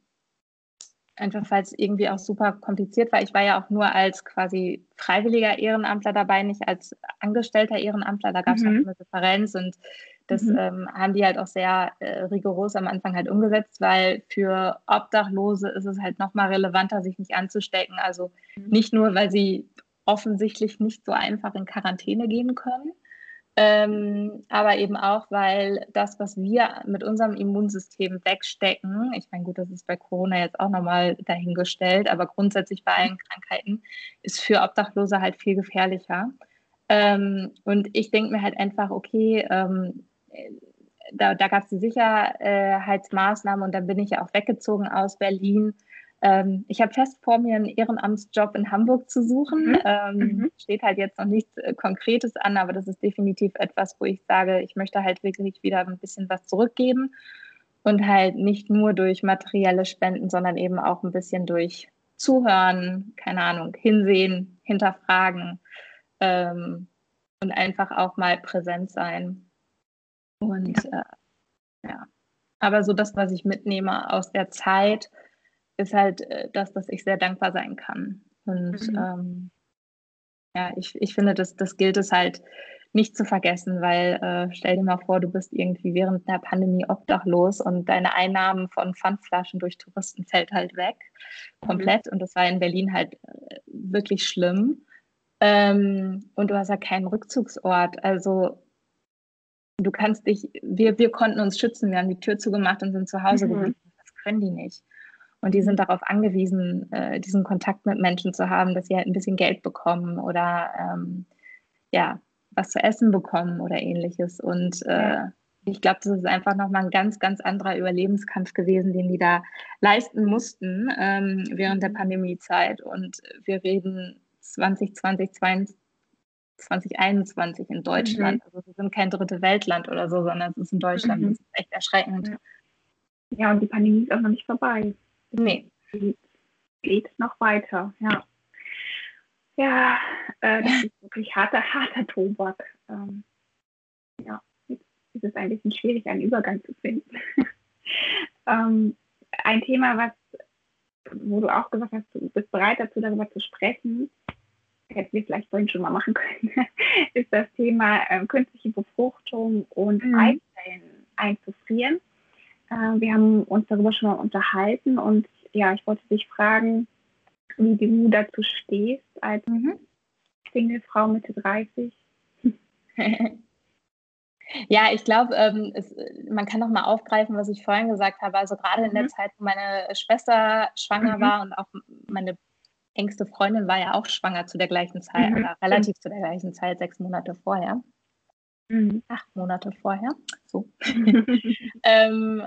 einfach weil es irgendwie auch super kompliziert war. Ich war ja auch nur als quasi freiwilliger Ehrenamtler dabei, nicht als angestellter Ehrenamtler. Da gab es mhm. auch eine Differenz und das mhm. ähm, haben die halt auch sehr äh, rigoros am Anfang halt umgesetzt, weil für Obdachlose ist es halt nochmal relevanter, sich nicht anzustecken. Also mhm. nicht nur, weil sie offensichtlich nicht so einfach in Quarantäne gehen können, ähm, aber eben auch, weil das, was wir mit unserem Immunsystem wegstecken, ich meine, gut, das ist bei Corona jetzt auch nochmal dahingestellt, aber grundsätzlich bei allen Krankheiten, ist für Obdachlose halt viel gefährlicher. Ähm, und ich denke mir halt einfach, okay, ähm, da, da gab es die Sicherheitsmaßnahmen und dann bin ich ja auch weggezogen aus Berlin. Ähm, ich habe fest vor mir, einen Ehrenamtsjob in Hamburg zu suchen. Mhm. Ähm, mhm. Steht halt jetzt noch nichts äh, Konkretes an, aber das ist definitiv etwas, wo ich sage, ich möchte halt wirklich wieder ein bisschen was zurückgeben und halt nicht nur durch materielle Spenden, sondern eben auch ein bisschen durch Zuhören, keine Ahnung, hinsehen, hinterfragen ähm, und einfach auch mal präsent sein. Und ja. Äh, ja. Aber so das, was ich mitnehme aus der Zeit, ist halt äh, das, dass ich sehr dankbar sein kann. Und mhm. ähm, ja, ich, ich finde, das, das gilt es halt nicht zu vergessen, weil äh, stell dir mal vor, du bist irgendwie während der Pandemie obdachlos und deine Einnahmen von Pfandflaschen durch Touristen fällt halt weg, mhm. komplett. Mhm. Und das war in Berlin halt äh, wirklich schlimm. Ähm, und du hast ja keinen Rückzugsort. Also du kannst dich, wir, wir konnten uns schützen, wir haben die Tür zugemacht und sind zu Hause mhm. geblieben. Das können die nicht. Und die sind darauf angewiesen, äh, diesen Kontakt mit Menschen zu haben, dass sie halt ein bisschen Geld bekommen oder ähm, ja, was zu essen bekommen oder ähnliches. Und äh, ich glaube, das ist einfach nochmal ein ganz, ganz anderer Überlebenskampf gewesen, den die da leisten mussten ähm, während der mhm. Pandemiezeit. Und wir reden 2020, 2022, 2021 in Deutschland. Mhm. Also wir sind kein dritte Weltland oder so, sondern es ist in Deutschland. Mhm. Das ist echt erschreckend. Ja, und die Pandemie ist auch noch nicht vorbei. Nee. Geht noch weiter, ja. Ja, äh, das ist wirklich harter, harter Tobak. Ähm, ja, jetzt ist es ein bisschen schwierig, einen Übergang zu finden. ähm, ein Thema, was, wo du auch gesagt hast, du bist bereit dazu, darüber zu sprechen, hätten wir vielleicht vorhin schon mal machen können, ist das Thema äh, künstliche Befruchtung und mhm. Eizellen einzufrieren. Äh, wir haben uns darüber schon mal unterhalten und ja, ich wollte dich fragen, wie du dazu stehst als mhm. Singlefrau Mitte 30. Ja, ich glaube, ähm, man kann noch mal aufgreifen, was ich vorhin gesagt habe. Also gerade mhm. in der mhm. Zeit, wo meine Schwester schwanger mhm. war und auch meine engste Freundin war ja auch schwanger zu der gleichen Zeit, mhm. oder relativ zu der gleichen Zeit, sechs Monate vorher. Mhm. Acht Monate vorher. So. ähm,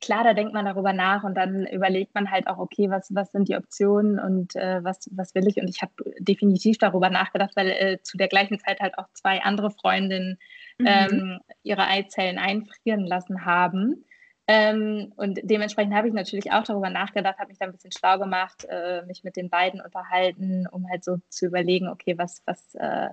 klar, da denkt man darüber nach und dann überlegt man halt auch, okay, was, was sind die Optionen und äh, was, was will ich? Und ich habe definitiv darüber nachgedacht, weil äh, zu der gleichen Zeit halt auch zwei andere Freundinnen mhm. ähm, ihre Eizellen einfrieren lassen haben. Ähm, und dementsprechend habe ich natürlich auch darüber nachgedacht, habe mich da ein bisschen schlau gemacht, äh, mich mit den beiden unterhalten, um halt so zu überlegen, okay, was, was, äh,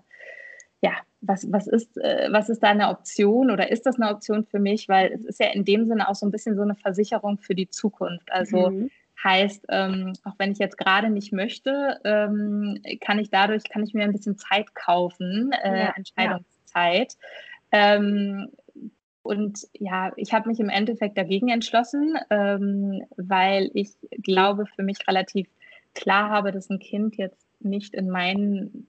ja, was, was, ist, äh, was ist da eine Option oder ist das eine Option für mich? Weil es ist ja in dem Sinne auch so ein bisschen so eine Versicherung für die Zukunft. Also mhm. Heißt, ähm, auch wenn ich jetzt gerade nicht möchte, ähm, kann ich dadurch, kann ich mir ein bisschen Zeit kaufen, äh, ja, Entscheidungszeit. Ja. Ähm, und ja, ich habe mich im Endeffekt dagegen entschlossen, ähm, weil ich glaube, für mich relativ klar habe, dass ein Kind jetzt nicht in mein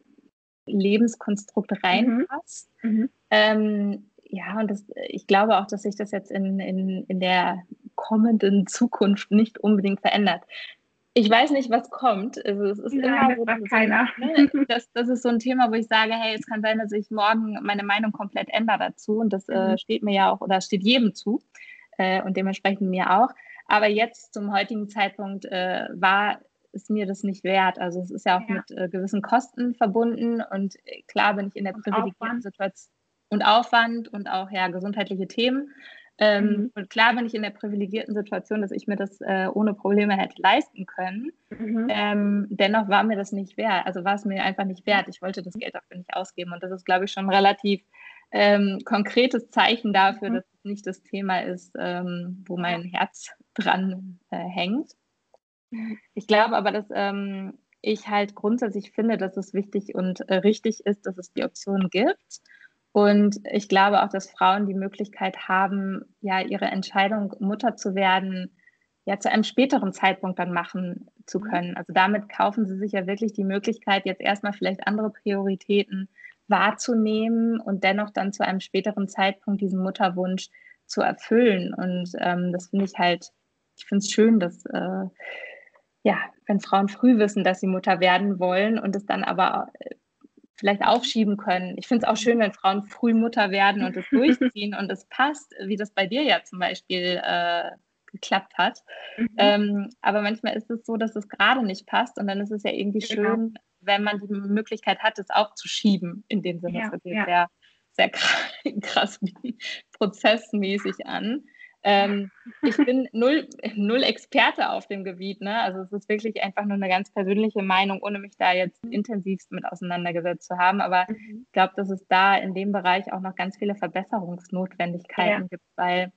Lebenskonstrukt mhm. reinpasst. Mhm. Mhm. ja, und das, ich glaube auch, dass sich das jetzt in, in, in der kommenden Zukunft nicht unbedingt verändert. Ich weiß nicht, was kommt. Also es ist Nein, immer so, das, keiner. Ne, das, das, ist so ein Thema, wo ich sage, hey, es kann sein, dass ich morgen meine Meinung komplett ändere dazu. Und das äh, mhm. äh, steht mir ja auch oder steht jedem zu äh, und dementsprechend mir auch. Aber jetzt zum heutigen Zeitpunkt äh, war es mir das nicht wert. Also es ist ja auch ja. mit äh, gewissen Kosten verbunden und äh, klar bin ich in der privilegierten Situation und Aufwand und auch ja gesundheitliche Themen. Ähm, mhm. Und klar bin ich in der privilegierten Situation, dass ich mir das äh, ohne Probleme hätte leisten können. Mhm. Ähm, dennoch war mir das nicht wert. Also war es mir einfach nicht wert. Ich wollte das Geld dafür nicht ausgeben. Und das ist, glaube ich, schon ein relativ ähm, konkretes Zeichen dafür, mhm. dass es nicht das Thema ist, ähm, wo mein Herz dran äh, hängt. Ich glaube aber, dass ähm, ich halt grundsätzlich finde, dass es wichtig und äh, richtig ist, dass es die Option gibt und ich glaube auch, dass Frauen die Möglichkeit haben, ja, ihre Entscheidung, Mutter zu werden, ja, zu einem späteren Zeitpunkt dann machen zu mhm. können. Also damit kaufen sie sich ja wirklich die Möglichkeit, jetzt erstmal vielleicht andere Prioritäten wahrzunehmen und dennoch dann zu einem späteren Zeitpunkt diesen Mutterwunsch zu erfüllen. Und ähm, das finde ich halt, ich finde es schön, dass, äh, ja, wenn Frauen früh wissen, dass sie Mutter werden wollen und es dann aber vielleicht aufschieben können. Ich finde es auch schön, wenn Frauen früh Mutter werden und es durchziehen und es passt, wie das bei dir ja zum Beispiel äh, geklappt hat. Mhm. Ähm, aber manchmal ist es so, dass es gerade nicht passt und dann ist es ja irgendwie genau. schön, wenn man die Möglichkeit hat, es aufzuschieben. In dem Sinne, ja, das ja. sehr, sehr krass prozessmäßig an. Ähm, ich bin null, null Experte auf dem Gebiet. Ne? Also es ist wirklich einfach nur eine ganz persönliche Meinung, ohne mich da jetzt mhm. intensivst mit auseinandergesetzt zu haben. Aber mhm. ich glaube, dass es da in dem Bereich auch noch ganz viele Verbesserungsnotwendigkeiten ja. gibt, weil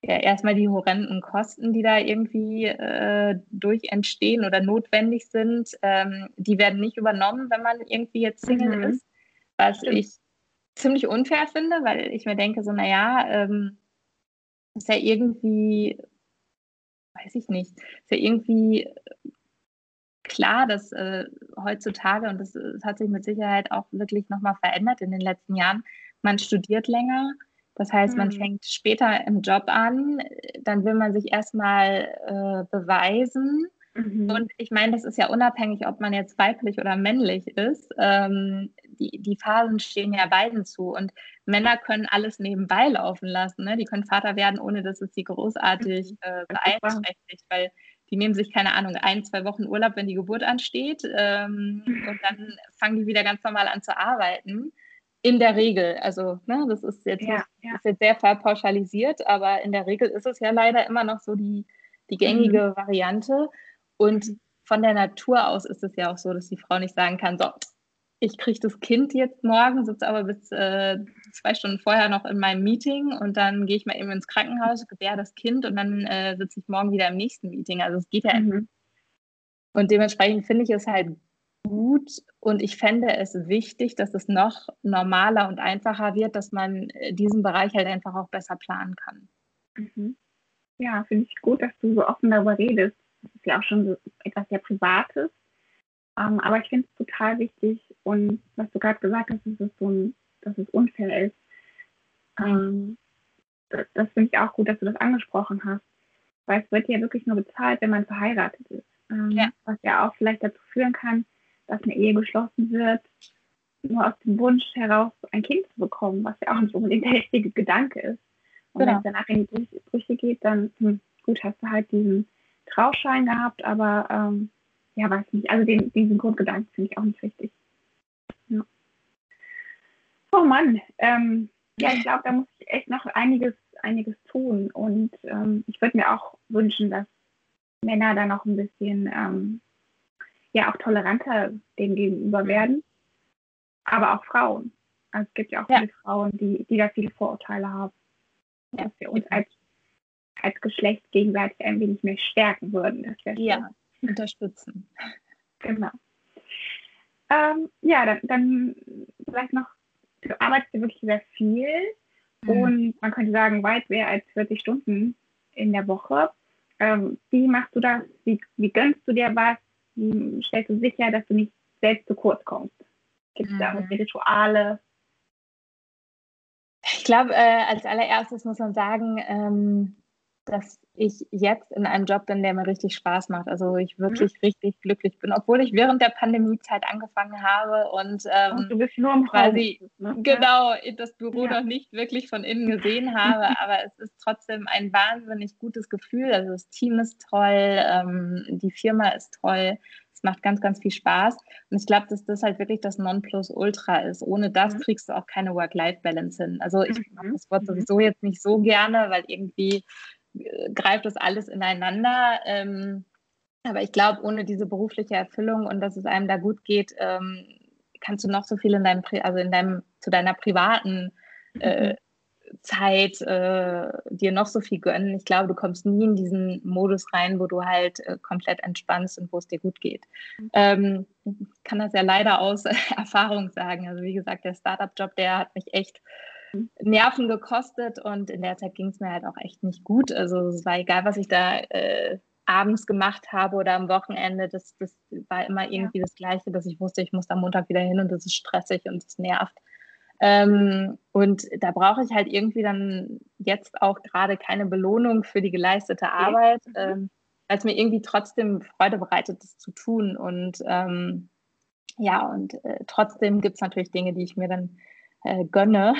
ja, erstmal die horrenden Kosten, die da irgendwie äh, durch entstehen oder notwendig sind, ähm, die werden nicht übernommen, wenn man irgendwie jetzt Single mhm. ist, was Stimmt. ich ziemlich unfair finde, weil ich mir denke, so, naja, ähm, ist ja irgendwie, weiß ich nicht, ist ja irgendwie klar, dass äh, heutzutage, und das, das, hat sich mit Sicherheit auch wirklich nochmal verändert in den letzten Jahren, man studiert länger. Das heißt, man mhm. fängt später im Job an, dann will man sich erstmal äh, beweisen Mhm. Und ich meine, das ist ja unabhängig, ob man jetzt weiblich oder männlich ist. Ähm, die, die Phasen stehen ja beiden zu. Und Männer können alles nebenbei laufen lassen. Ne? Die können Vater werden, ohne dass es sie großartig mhm. äh, beeinträchtigt, weil die nehmen sich, keine Ahnung, ein, zwei Wochen Urlaub, wenn die Geburt ansteht. Ähm, und dann fangen die wieder ganz normal an zu arbeiten. In der Regel, also ne, das ist jetzt, ja, ja. Ist jetzt sehr verpauschalisiert, aber in der Regel ist es ja leider immer noch so die, die gängige mhm. Variante. Und von der Natur aus ist es ja auch so, dass die Frau nicht sagen kann, so, ich kriege das Kind jetzt morgen, sitze aber bis äh, zwei Stunden vorher noch in meinem Meeting und dann gehe ich mal eben ins Krankenhaus, gebär das Kind und dann äh, sitze ich morgen wieder im nächsten Meeting. Also es geht ja mhm. Und dementsprechend finde ich es halt gut und ich fände es wichtig, dass es noch normaler und einfacher wird, dass man äh, diesen Bereich halt einfach auch besser planen kann. Mhm. Ja, finde ich gut, dass du so offen darüber redest. Das ist ja auch schon so etwas sehr Privates. Ähm, aber ich finde es total wichtig und was du gerade gesagt hast, dass es, so ein, dass es unfair ist. Ähm, das, das finde ich auch gut, dass du das angesprochen hast. Weil es wird ja wirklich nur bezahlt, wenn man verheiratet ist. Ähm, ja. Was ja auch vielleicht dazu führen kann, dass eine Ehe geschlossen wird, nur aus dem Wunsch heraus ein Kind zu bekommen, was ja auch nicht unbedingt der richtige Gedanke ist. Und genau. wenn es danach in die Brüche geht, dann hm, gut, hast du halt diesen Trauschein gehabt, aber ähm, ja, weiß nicht. Also den, diesen Grundgedanken finde ich auch nicht richtig. Ja. Oh Mann, ähm, ja, ich glaube, da muss ich echt noch einiges, einiges tun. Und ähm, ich würde mir auch wünschen, dass Männer da noch ein bisschen ähm, ja auch toleranter dem gegenüber werden. Aber auch Frauen. Also es gibt ja auch ja. viele Frauen, die, die da viele Vorurteile haben. Ja. Dass wir uns als als Geschlecht gegenseitig ein wenig mehr stärken würden. Das ja, unterstützen. Genau. Ähm, ja, dann, dann vielleicht noch, du arbeitest wirklich sehr viel mhm. und man könnte sagen, weit mehr als 40 Stunden in der Woche. Ähm, wie machst du das? Wie, wie gönnst du dir was? Wie stellst du sicher, dass du nicht selbst zu kurz kommst? Gibt es mhm. da Rituale? Ich glaube, äh, als allererstes muss man sagen, ähm, dass ich jetzt in einem Job bin, der mir richtig Spaß macht. Also ich wirklich mhm. richtig glücklich bin, obwohl ich während der Pandemiezeit angefangen habe und, ähm, und du bist nur im quasi ne? genau das Büro ja. noch nicht wirklich von innen gesehen habe, aber es ist trotzdem ein wahnsinnig gutes Gefühl. Also das Team ist toll, ähm, die Firma ist toll. Es macht ganz, ganz viel Spaß. Und ich glaube, dass das halt wirklich das Nonplusultra ist. Ohne das mhm. kriegst du auch keine Work-Life-Balance hin. Also ich mhm. mache das Wort mhm. sowieso jetzt nicht so gerne, weil irgendwie greift das alles ineinander. Ähm, aber ich glaube, ohne diese berufliche Erfüllung und dass es einem da gut geht, ähm, kannst du noch so viel in deinem, also in deinem, zu deiner privaten äh, mhm. Zeit äh, dir noch so viel gönnen. Ich glaube, du kommst nie in diesen Modus rein, wo du halt äh, komplett entspannst und wo es dir gut geht. Mhm. Ähm, ich kann das ja leider aus Erfahrung sagen. Also wie gesagt, der Startup-Job, der hat mich echt. Nerven gekostet und in der Zeit ging es mir halt auch echt nicht gut. Also es war egal, was ich da äh, abends gemacht habe oder am Wochenende, das, das war immer irgendwie ja. das Gleiche, dass ich wusste, ich muss am Montag wieder hin und das ist stressig und es nervt. Ähm, und da brauche ich halt irgendwie dann jetzt auch gerade keine Belohnung für die geleistete Arbeit, mhm. ähm, weil es mir irgendwie trotzdem Freude bereitet, das zu tun. Und ähm, ja, und äh, trotzdem gibt es natürlich Dinge, die ich mir dann äh, gönne.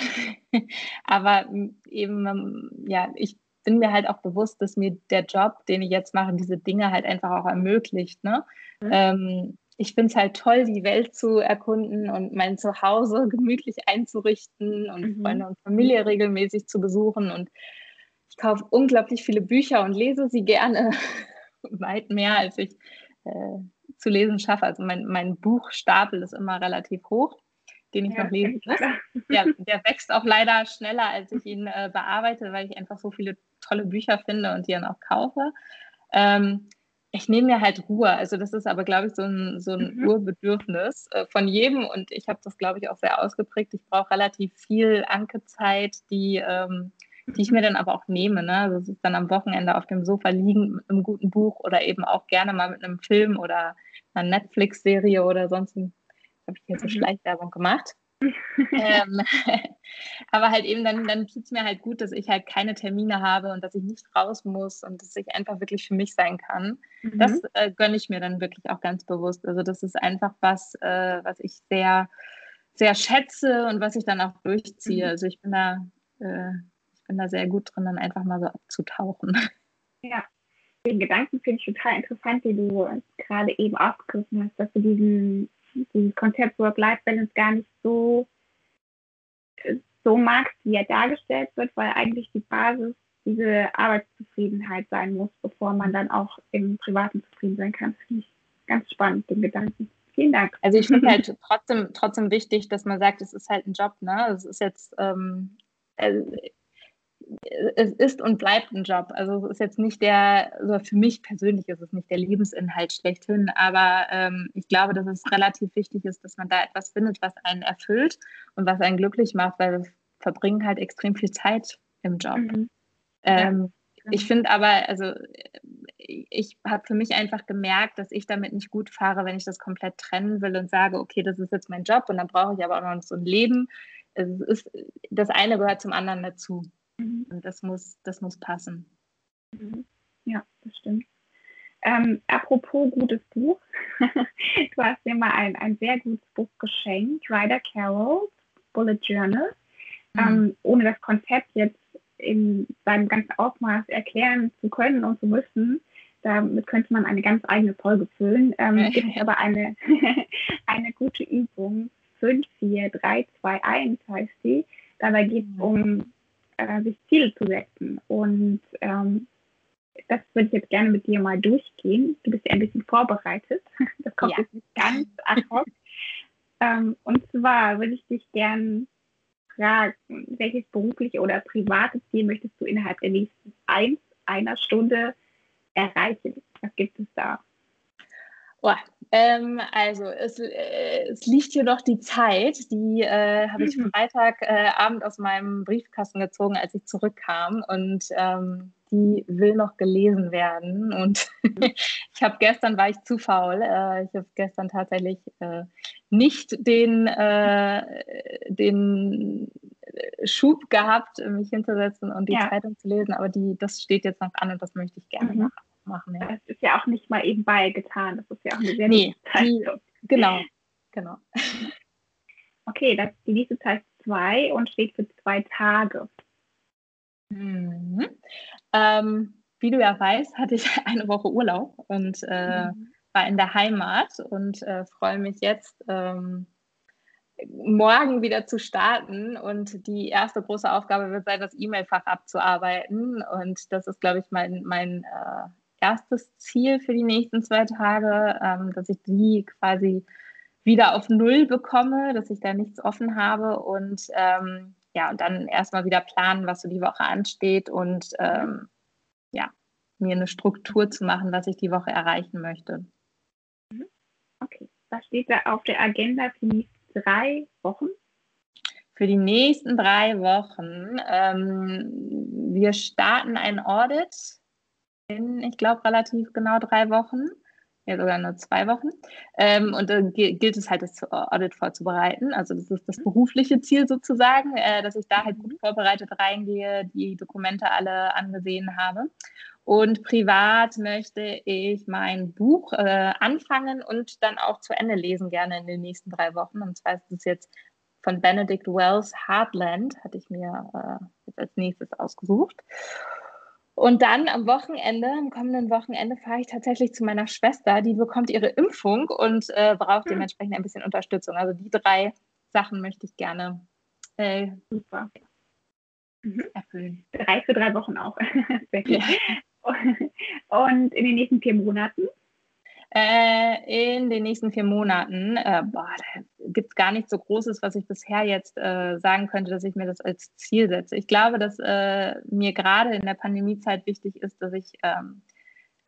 Aber eben, ähm, ja, ich bin mir halt auch bewusst, dass mir der Job, den ich jetzt mache, diese Dinge halt einfach auch ermöglicht. Ne? Mhm. Ähm, ich finde es halt toll, die Welt zu erkunden und mein Zuhause gemütlich einzurichten und mhm. Freunde und Familie regelmäßig zu besuchen. Und ich kaufe unglaublich viele Bücher und lese sie gerne, weit mehr, als ich äh, zu lesen schaffe. Also mein, mein Buchstapel ist immer relativ hoch, den ich ja, noch lesen muss. Ja, der wächst auch leider schneller, als ich ihn äh, bearbeite, weil ich einfach so viele tolle Bücher finde und die dann auch kaufe. Ähm, ich nehme mir halt Ruhe. Also das ist aber, glaube ich, so ein, so ein mhm. Urbedürfnis äh, von jedem und ich habe das, glaube ich, auch sehr ausgeprägt. Ich brauche relativ viel Ankezeit, die, ähm, die ich mir dann aber auch nehme. Ne? Also es ist dann am Wochenende auf dem Sofa liegen mit einem guten Buch oder eben auch gerne mal mit einem Film oder einer Netflix-Serie oder sonst. Habe ich hier so mhm. Schleichwerbung gemacht ähm, aber halt eben dann, dann tut es mir halt gut, dass ich halt keine Termine habe und dass ich nicht raus muss und dass ich einfach wirklich für mich sein kann. Mhm. Das äh, gönne ich mir dann wirklich auch ganz bewusst. Also das ist einfach was, äh, was ich sehr, sehr schätze und was ich dann auch durchziehe. Mhm. Also ich bin da, äh, ich bin da sehr gut drin, dann einfach mal so abzutauchen. Ja, den Gedanken finde ich total interessant, die du gerade eben aufgegriffen hast, dass du diesen dieses Konzept Work-Life-Balance gar nicht so, so magst, wie er dargestellt wird, weil eigentlich die Basis diese Arbeitszufriedenheit sein muss, bevor man dann auch im Privaten zufrieden sein kann. Das finde ich ganz spannend, den Gedanken. Vielen Dank. Also ich finde halt trotzdem, trotzdem wichtig, dass man sagt, es ist halt ein Job, ne? Es ist jetzt, ähm, also es ist und bleibt ein Job. Also es ist jetzt nicht der, also für mich persönlich ist es nicht der Lebensinhalt schlechthin, aber ähm, ich glaube, dass es relativ wichtig ist, dass man da etwas findet, was einen erfüllt und was einen glücklich macht, weil wir verbringen halt extrem viel Zeit im Job. Mhm. Ähm, ja. Ich finde aber, also ich habe für mich einfach gemerkt, dass ich damit nicht gut fahre, wenn ich das komplett trennen will und sage, okay, das ist jetzt mein Job und dann brauche ich aber auch noch so ein Leben. Es ist, das eine gehört zum anderen dazu. Mhm. Und das muss, das muss passen. Mhm. Ja, das stimmt. Ähm, apropos gutes Buch, du hast mir mal ein, ein sehr gutes Buch geschenkt, Ryder Carroll, Bullet Journal. Mhm. Ähm, ohne das Konzept jetzt in seinem ganzen Ausmaß erklären zu können und zu müssen, damit könnte man eine ganz eigene Folge füllen. Ähm, gibt es aber eine, eine gute Übung, 5, 4, 3, 2, 1 heißt die. Dabei geht es mhm. um äh, sich Ziele zu setzen. Und ähm, das würde ich jetzt gerne mit dir mal durchgehen. Du bist ja ein bisschen vorbereitet. Das kommt ja. jetzt nicht ganz ad hoc. ähm, und zwar würde ich dich gerne fragen, welches berufliche oder private Ziel möchtest du innerhalb der nächsten eins einer Stunde erreichen? Was gibt es da? Oh, ähm, also es, äh, es, liegt hier noch die Zeit, die äh, habe ich mhm. Freitagabend äh, aus meinem Briefkasten gezogen, als ich zurückkam und ähm, die will noch gelesen werden. Und ich habe gestern war ich zu faul. Äh, ich habe gestern tatsächlich äh, nicht den, äh, den Schub gehabt, mich hinzusetzen und die ja. Zeitung zu lesen, aber die, das steht jetzt noch an und das möchte ich gerne mhm. machen machen. Ja. Das ist ja auch nicht mal eben getan. Das ist ja auch eine sehr nee, die, Genau, genau. Okay, das, die nächste Zahl ist zwei und steht für zwei Tage. Mhm. Ähm, wie du ja weißt, hatte ich eine Woche Urlaub und äh, mhm. war in der Heimat und äh, freue mich jetzt, ähm, morgen wieder zu starten. Und die erste große Aufgabe wird sein, das E-Mail-Fach abzuarbeiten. Und das ist, glaube ich, mein, mein äh, erstes Ziel für die nächsten zwei Tage, ähm, dass ich die quasi wieder auf Null bekomme, dass ich da nichts offen habe und ähm, ja, und dann erstmal wieder planen, was so die Woche ansteht und ähm, ja, mir eine Struktur zu machen, was ich die Woche erreichen möchte. Mhm. Okay, was steht da auf der Agenda für die nächsten drei Wochen? Für die nächsten drei Wochen. Ähm, wir starten ein Audit in, ich glaube, relativ genau drei Wochen. Ja, sogar nur zwei Wochen. Ähm, und dann gilt es halt, das Audit vorzubereiten. Also das ist das berufliche Ziel sozusagen, äh, dass ich da halt gut vorbereitet reingehe, die Dokumente alle angesehen habe. Und privat möchte ich mein Buch äh, anfangen und dann auch zu Ende lesen, gerne in den nächsten drei Wochen. Und zwar ist es jetzt von Benedict Wells Heartland, hatte ich mir äh, jetzt als nächstes ausgesucht. Und dann am Wochenende, am kommenden Wochenende, fahre ich tatsächlich zu meiner Schwester. Die bekommt ihre Impfung und äh, braucht hm. dementsprechend ein bisschen Unterstützung. Also die drei Sachen möchte ich gerne äh, Super. Mhm. erfüllen. Drei für drei Wochen auch. ja. Und in den nächsten vier Monaten? Äh, in den nächsten vier Monaten, äh, boah, da gibt es gar nichts so Großes, was ich bisher jetzt äh, sagen könnte, dass ich mir das als Ziel setze. Ich glaube, dass äh, mir gerade in der Pandemiezeit wichtig ist, dass ich ähm,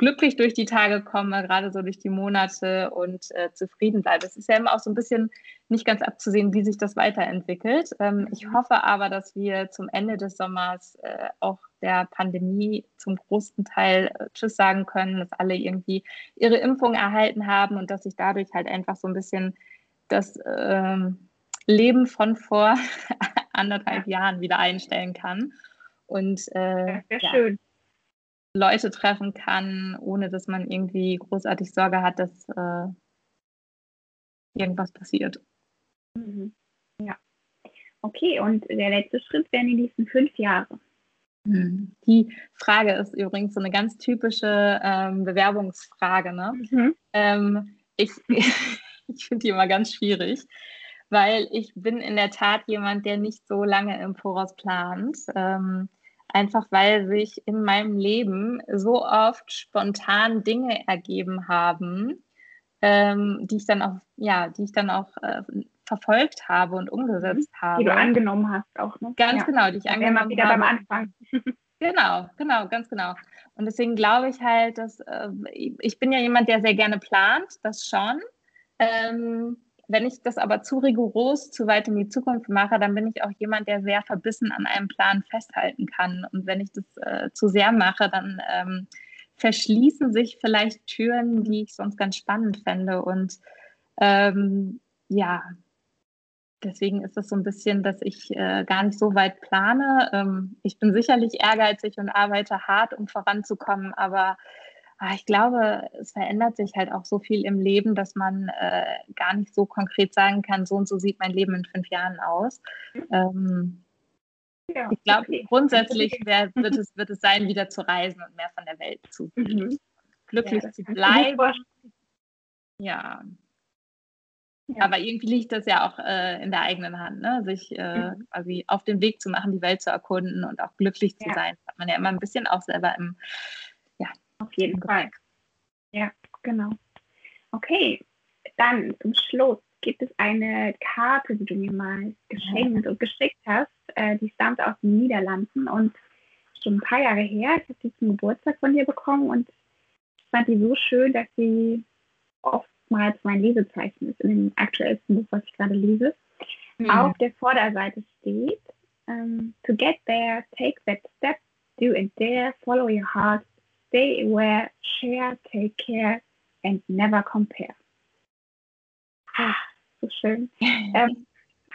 glücklich durch die Tage komme, gerade so durch die Monate und äh, zufrieden bleibe. Es ist ja immer auch so ein bisschen nicht ganz abzusehen, wie sich das weiterentwickelt. Ähm, ich mhm. hoffe aber, dass wir zum Ende des Sommers äh, auch der Pandemie zum großen Teil äh, Tschüss sagen können, dass alle irgendwie ihre Impfung erhalten haben und dass sich dadurch halt einfach so ein bisschen das ähm, Leben von vor anderthalb Jahren wieder einstellen kann. Und äh, ja, schön. Leute treffen kann, ohne dass man irgendwie großartig Sorge hat, dass äh, irgendwas passiert. Mhm. Ja. Okay, und der letzte Schritt wären die nächsten fünf Jahre. Mhm. Die Frage ist übrigens so eine ganz typische ähm, Bewerbungsfrage. Ne? Mhm. Ähm, ich ich finde die immer ganz schwierig, weil ich bin in der Tat jemand, der nicht so lange im Voraus plant. Ähm, einfach weil sich in meinem Leben so oft spontan Dinge ergeben haben, ähm, die ich dann auch, ja, die ich dann auch äh, verfolgt habe und umgesetzt mhm. habe. Die du angenommen hast auch, ne? Ganz ja. genau, die ich angenommen habe. wieder beim Anfang. genau, genau, ganz genau. Und deswegen glaube ich halt, dass äh, ich bin ja jemand, der sehr gerne plant, das schon. Ähm, wenn ich das aber zu rigoros, zu weit in die Zukunft mache, dann bin ich auch jemand, der sehr verbissen an einem Plan festhalten kann. Und wenn ich das äh, zu sehr mache, dann ähm, verschließen sich vielleicht Türen, die ich sonst ganz spannend fände. Und ähm, ja, deswegen ist es so ein bisschen, dass ich äh, gar nicht so weit plane. Ähm, ich bin sicherlich ehrgeizig und arbeite hart, um voranzukommen, aber ich glaube, es verändert sich halt auch so viel im Leben, dass man äh, gar nicht so konkret sagen kann, so und so sieht mein Leben in fünf Jahren aus. Mhm. Ähm, ja, ich glaube, okay. grundsätzlich wär, wird, es, wird es sein, wieder zu reisen und mehr von der Welt zu mhm. glücklich ja, zu bleiben. Ja. ja. Aber irgendwie liegt das ja auch äh, in der eigenen Hand, ne? sich äh, mhm. quasi auf den Weg zu machen, die Welt zu erkunden und auch glücklich zu sein. Das hat man ja immer ein bisschen auch selber im auf jeden Fall. Ja, genau. Okay, dann zum Schluss gibt es eine Karte, die du mir mal geschenkt und geschickt hast. Äh, die stammt aus den Niederlanden und schon ein paar Jahre her. Ich habe die zum Geburtstag von dir bekommen und ich fand die so schön, dass sie oftmals mein Lesezeichen ist in dem aktuellsten Buch, was ich gerade lese. Mhm. Auf der Vorderseite steht, um, ähm, to get there, take that step, do and dare, follow your heart, stay aware, share, take care and never compare. Ah, so schön. Ähm,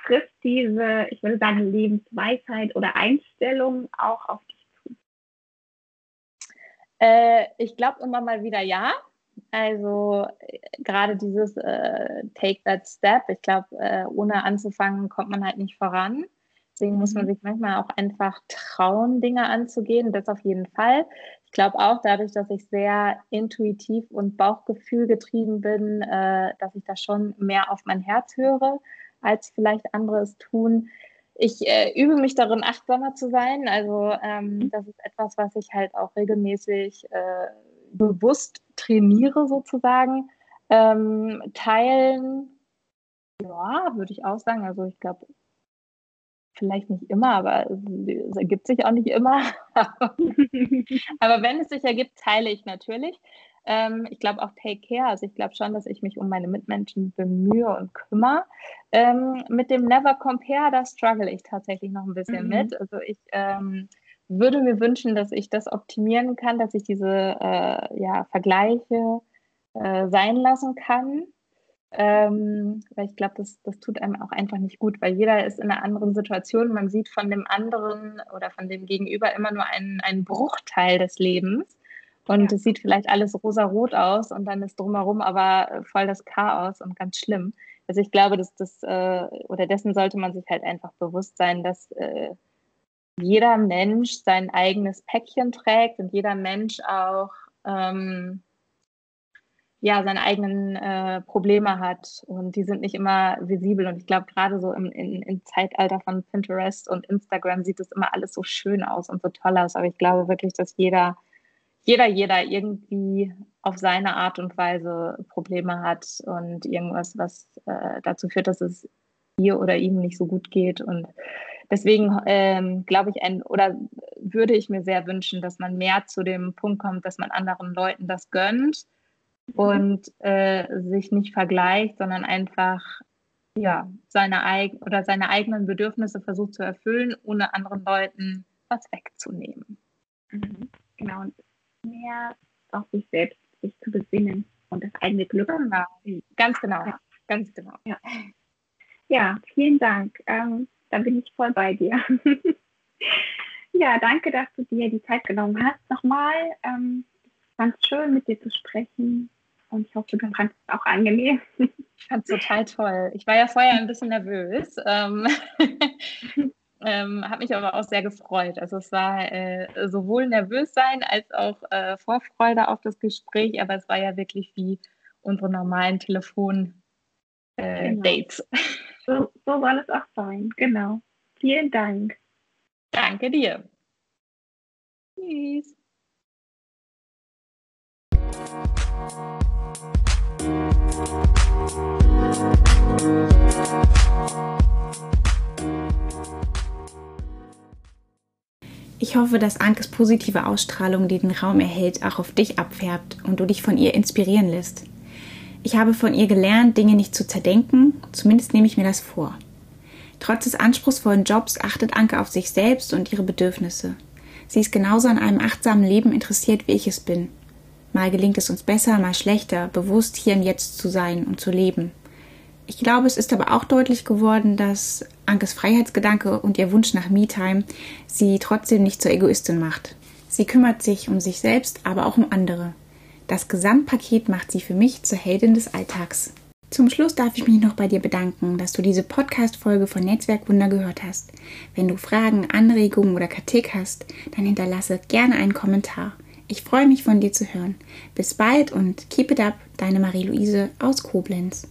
trifft diese, ich würde sagen, Lebensweisheit oder Einstellung auch auf dich zu? Äh, ich glaube immer mal wieder ja. Also äh, gerade dieses äh, Take that Step, ich glaube, äh, ohne anzufangen kommt man halt nicht voran. Deswegen muss man mhm. sich manchmal auch einfach trauen, Dinge anzugehen. Das auf jeden Fall. Ich glaube auch dadurch, dass ich sehr intuitiv und Bauchgefühl getrieben bin, äh, dass ich da schon mehr auf mein Herz höre, als vielleicht andere es tun. Ich äh, übe mich darin, achtsamer zu sein. Also ähm, mhm. das ist etwas, was ich halt auch regelmäßig äh, bewusst trainiere sozusagen. Ähm, teilen, ja, würde ich auch sagen. Also ich glaube, vielleicht nicht immer, aber es ergibt sich auch nicht immer. aber wenn es sich ergibt, teile ich natürlich. Ähm, ich glaube auch Take Care. Also ich glaube schon, dass ich mich um meine Mitmenschen bemühe und kümmere. Ähm, mit dem Never Compare, da struggle ich tatsächlich noch ein bisschen mhm. mit. Also ich ähm, würde mir wünschen, dass ich das optimieren kann, dass ich diese äh, ja, Vergleiche äh, sein lassen kann. Ähm, weil ich glaube, das, das tut einem auch einfach nicht gut, weil jeder ist in einer anderen Situation. Man sieht von dem anderen oder von dem Gegenüber immer nur einen, einen Bruchteil des Lebens. Und es sieht vielleicht alles rosa-rot aus und dann ist drumherum aber voll das Chaos und ganz schlimm. Also ich glaube, dass das äh, oder dessen sollte man sich halt einfach bewusst sein, dass äh, jeder Mensch sein eigenes Päckchen trägt und jeder Mensch auch ähm, ja, seine eigenen äh, Probleme hat und die sind nicht immer visibel. Und ich glaube, gerade so im, in, im Zeitalter von Pinterest und Instagram sieht das immer alles so schön aus und so toll aus. Aber ich glaube wirklich, dass jeder, jeder, jeder irgendwie auf seine Art und Weise Probleme hat und irgendwas, was äh, dazu führt, dass es ihr oder ihm nicht so gut geht. Und deswegen ähm, glaube ich, ein, oder würde ich mir sehr wünschen, dass man mehr zu dem Punkt kommt, dass man anderen Leuten das gönnt und äh, sich nicht vergleicht, sondern einfach ja, seine, eig oder seine eigenen Bedürfnisse versucht zu erfüllen, ohne anderen Leuten was wegzunehmen. Mhm. Genau, und mehr auf sich selbst sich zu besinnen und das eigene Glück. Genau. Ganz genau, ja. ganz genau. Ja. Ja, vielen Dank. Ähm, da bin ich voll bei dir. ja, danke, dass du dir die Zeit genommen hast. Nochmal, ähm, ich fand es schön, mit dir zu sprechen. Und ich hoffe, du fandest es auch angenehm. Ich fand es total toll. Ich war ja vorher ein bisschen nervös. Ähm, ähm, habe mich aber auch sehr gefreut. Also es war äh, sowohl nervös sein als auch äh, Vorfreude auf das Gespräch, aber es war ja wirklich wie unsere normalen Telefon-Dates. Äh, genau. So, so soll es auch sein, genau. Vielen Dank. Danke dir. Tschüss. Ich hoffe, dass Ankes positive Ausstrahlung, die den Raum erhält, auch auf dich abfärbt und du dich von ihr inspirieren lässt. Ich habe von ihr gelernt, Dinge nicht zu zerdenken, zumindest nehme ich mir das vor. Trotz des anspruchsvollen Jobs achtet Anke auf sich selbst und ihre Bedürfnisse. Sie ist genauso an einem achtsamen Leben interessiert, wie ich es bin. Mal gelingt es uns besser, mal schlechter, bewusst hier im Jetzt zu sein und zu leben. Ich glaube, es ist aber auch deutlich geworden, dass Ankes Freiheitsgedanke und ihr Wunsch nach Me-Time sie trotzdem nicht zur Egoistin macht. Sie kümmert sich um sich selbst, aber auch um andere. Das Gesamtpaket macht sie für mich zur Heldin des Alltags. Zum Schluss darf ich mich noch bei dir bedanken, dass du diese Podcast-Folge von Netzwerkwunder gehört hast. Wenn du Fragen, Anregungen oder Kritik hast, dann hinterlasse gerne einen Kommentar. Ich freue mich von dir zu hören. Bis bald und keep it up, deine Marie-Louise aus Koblenz.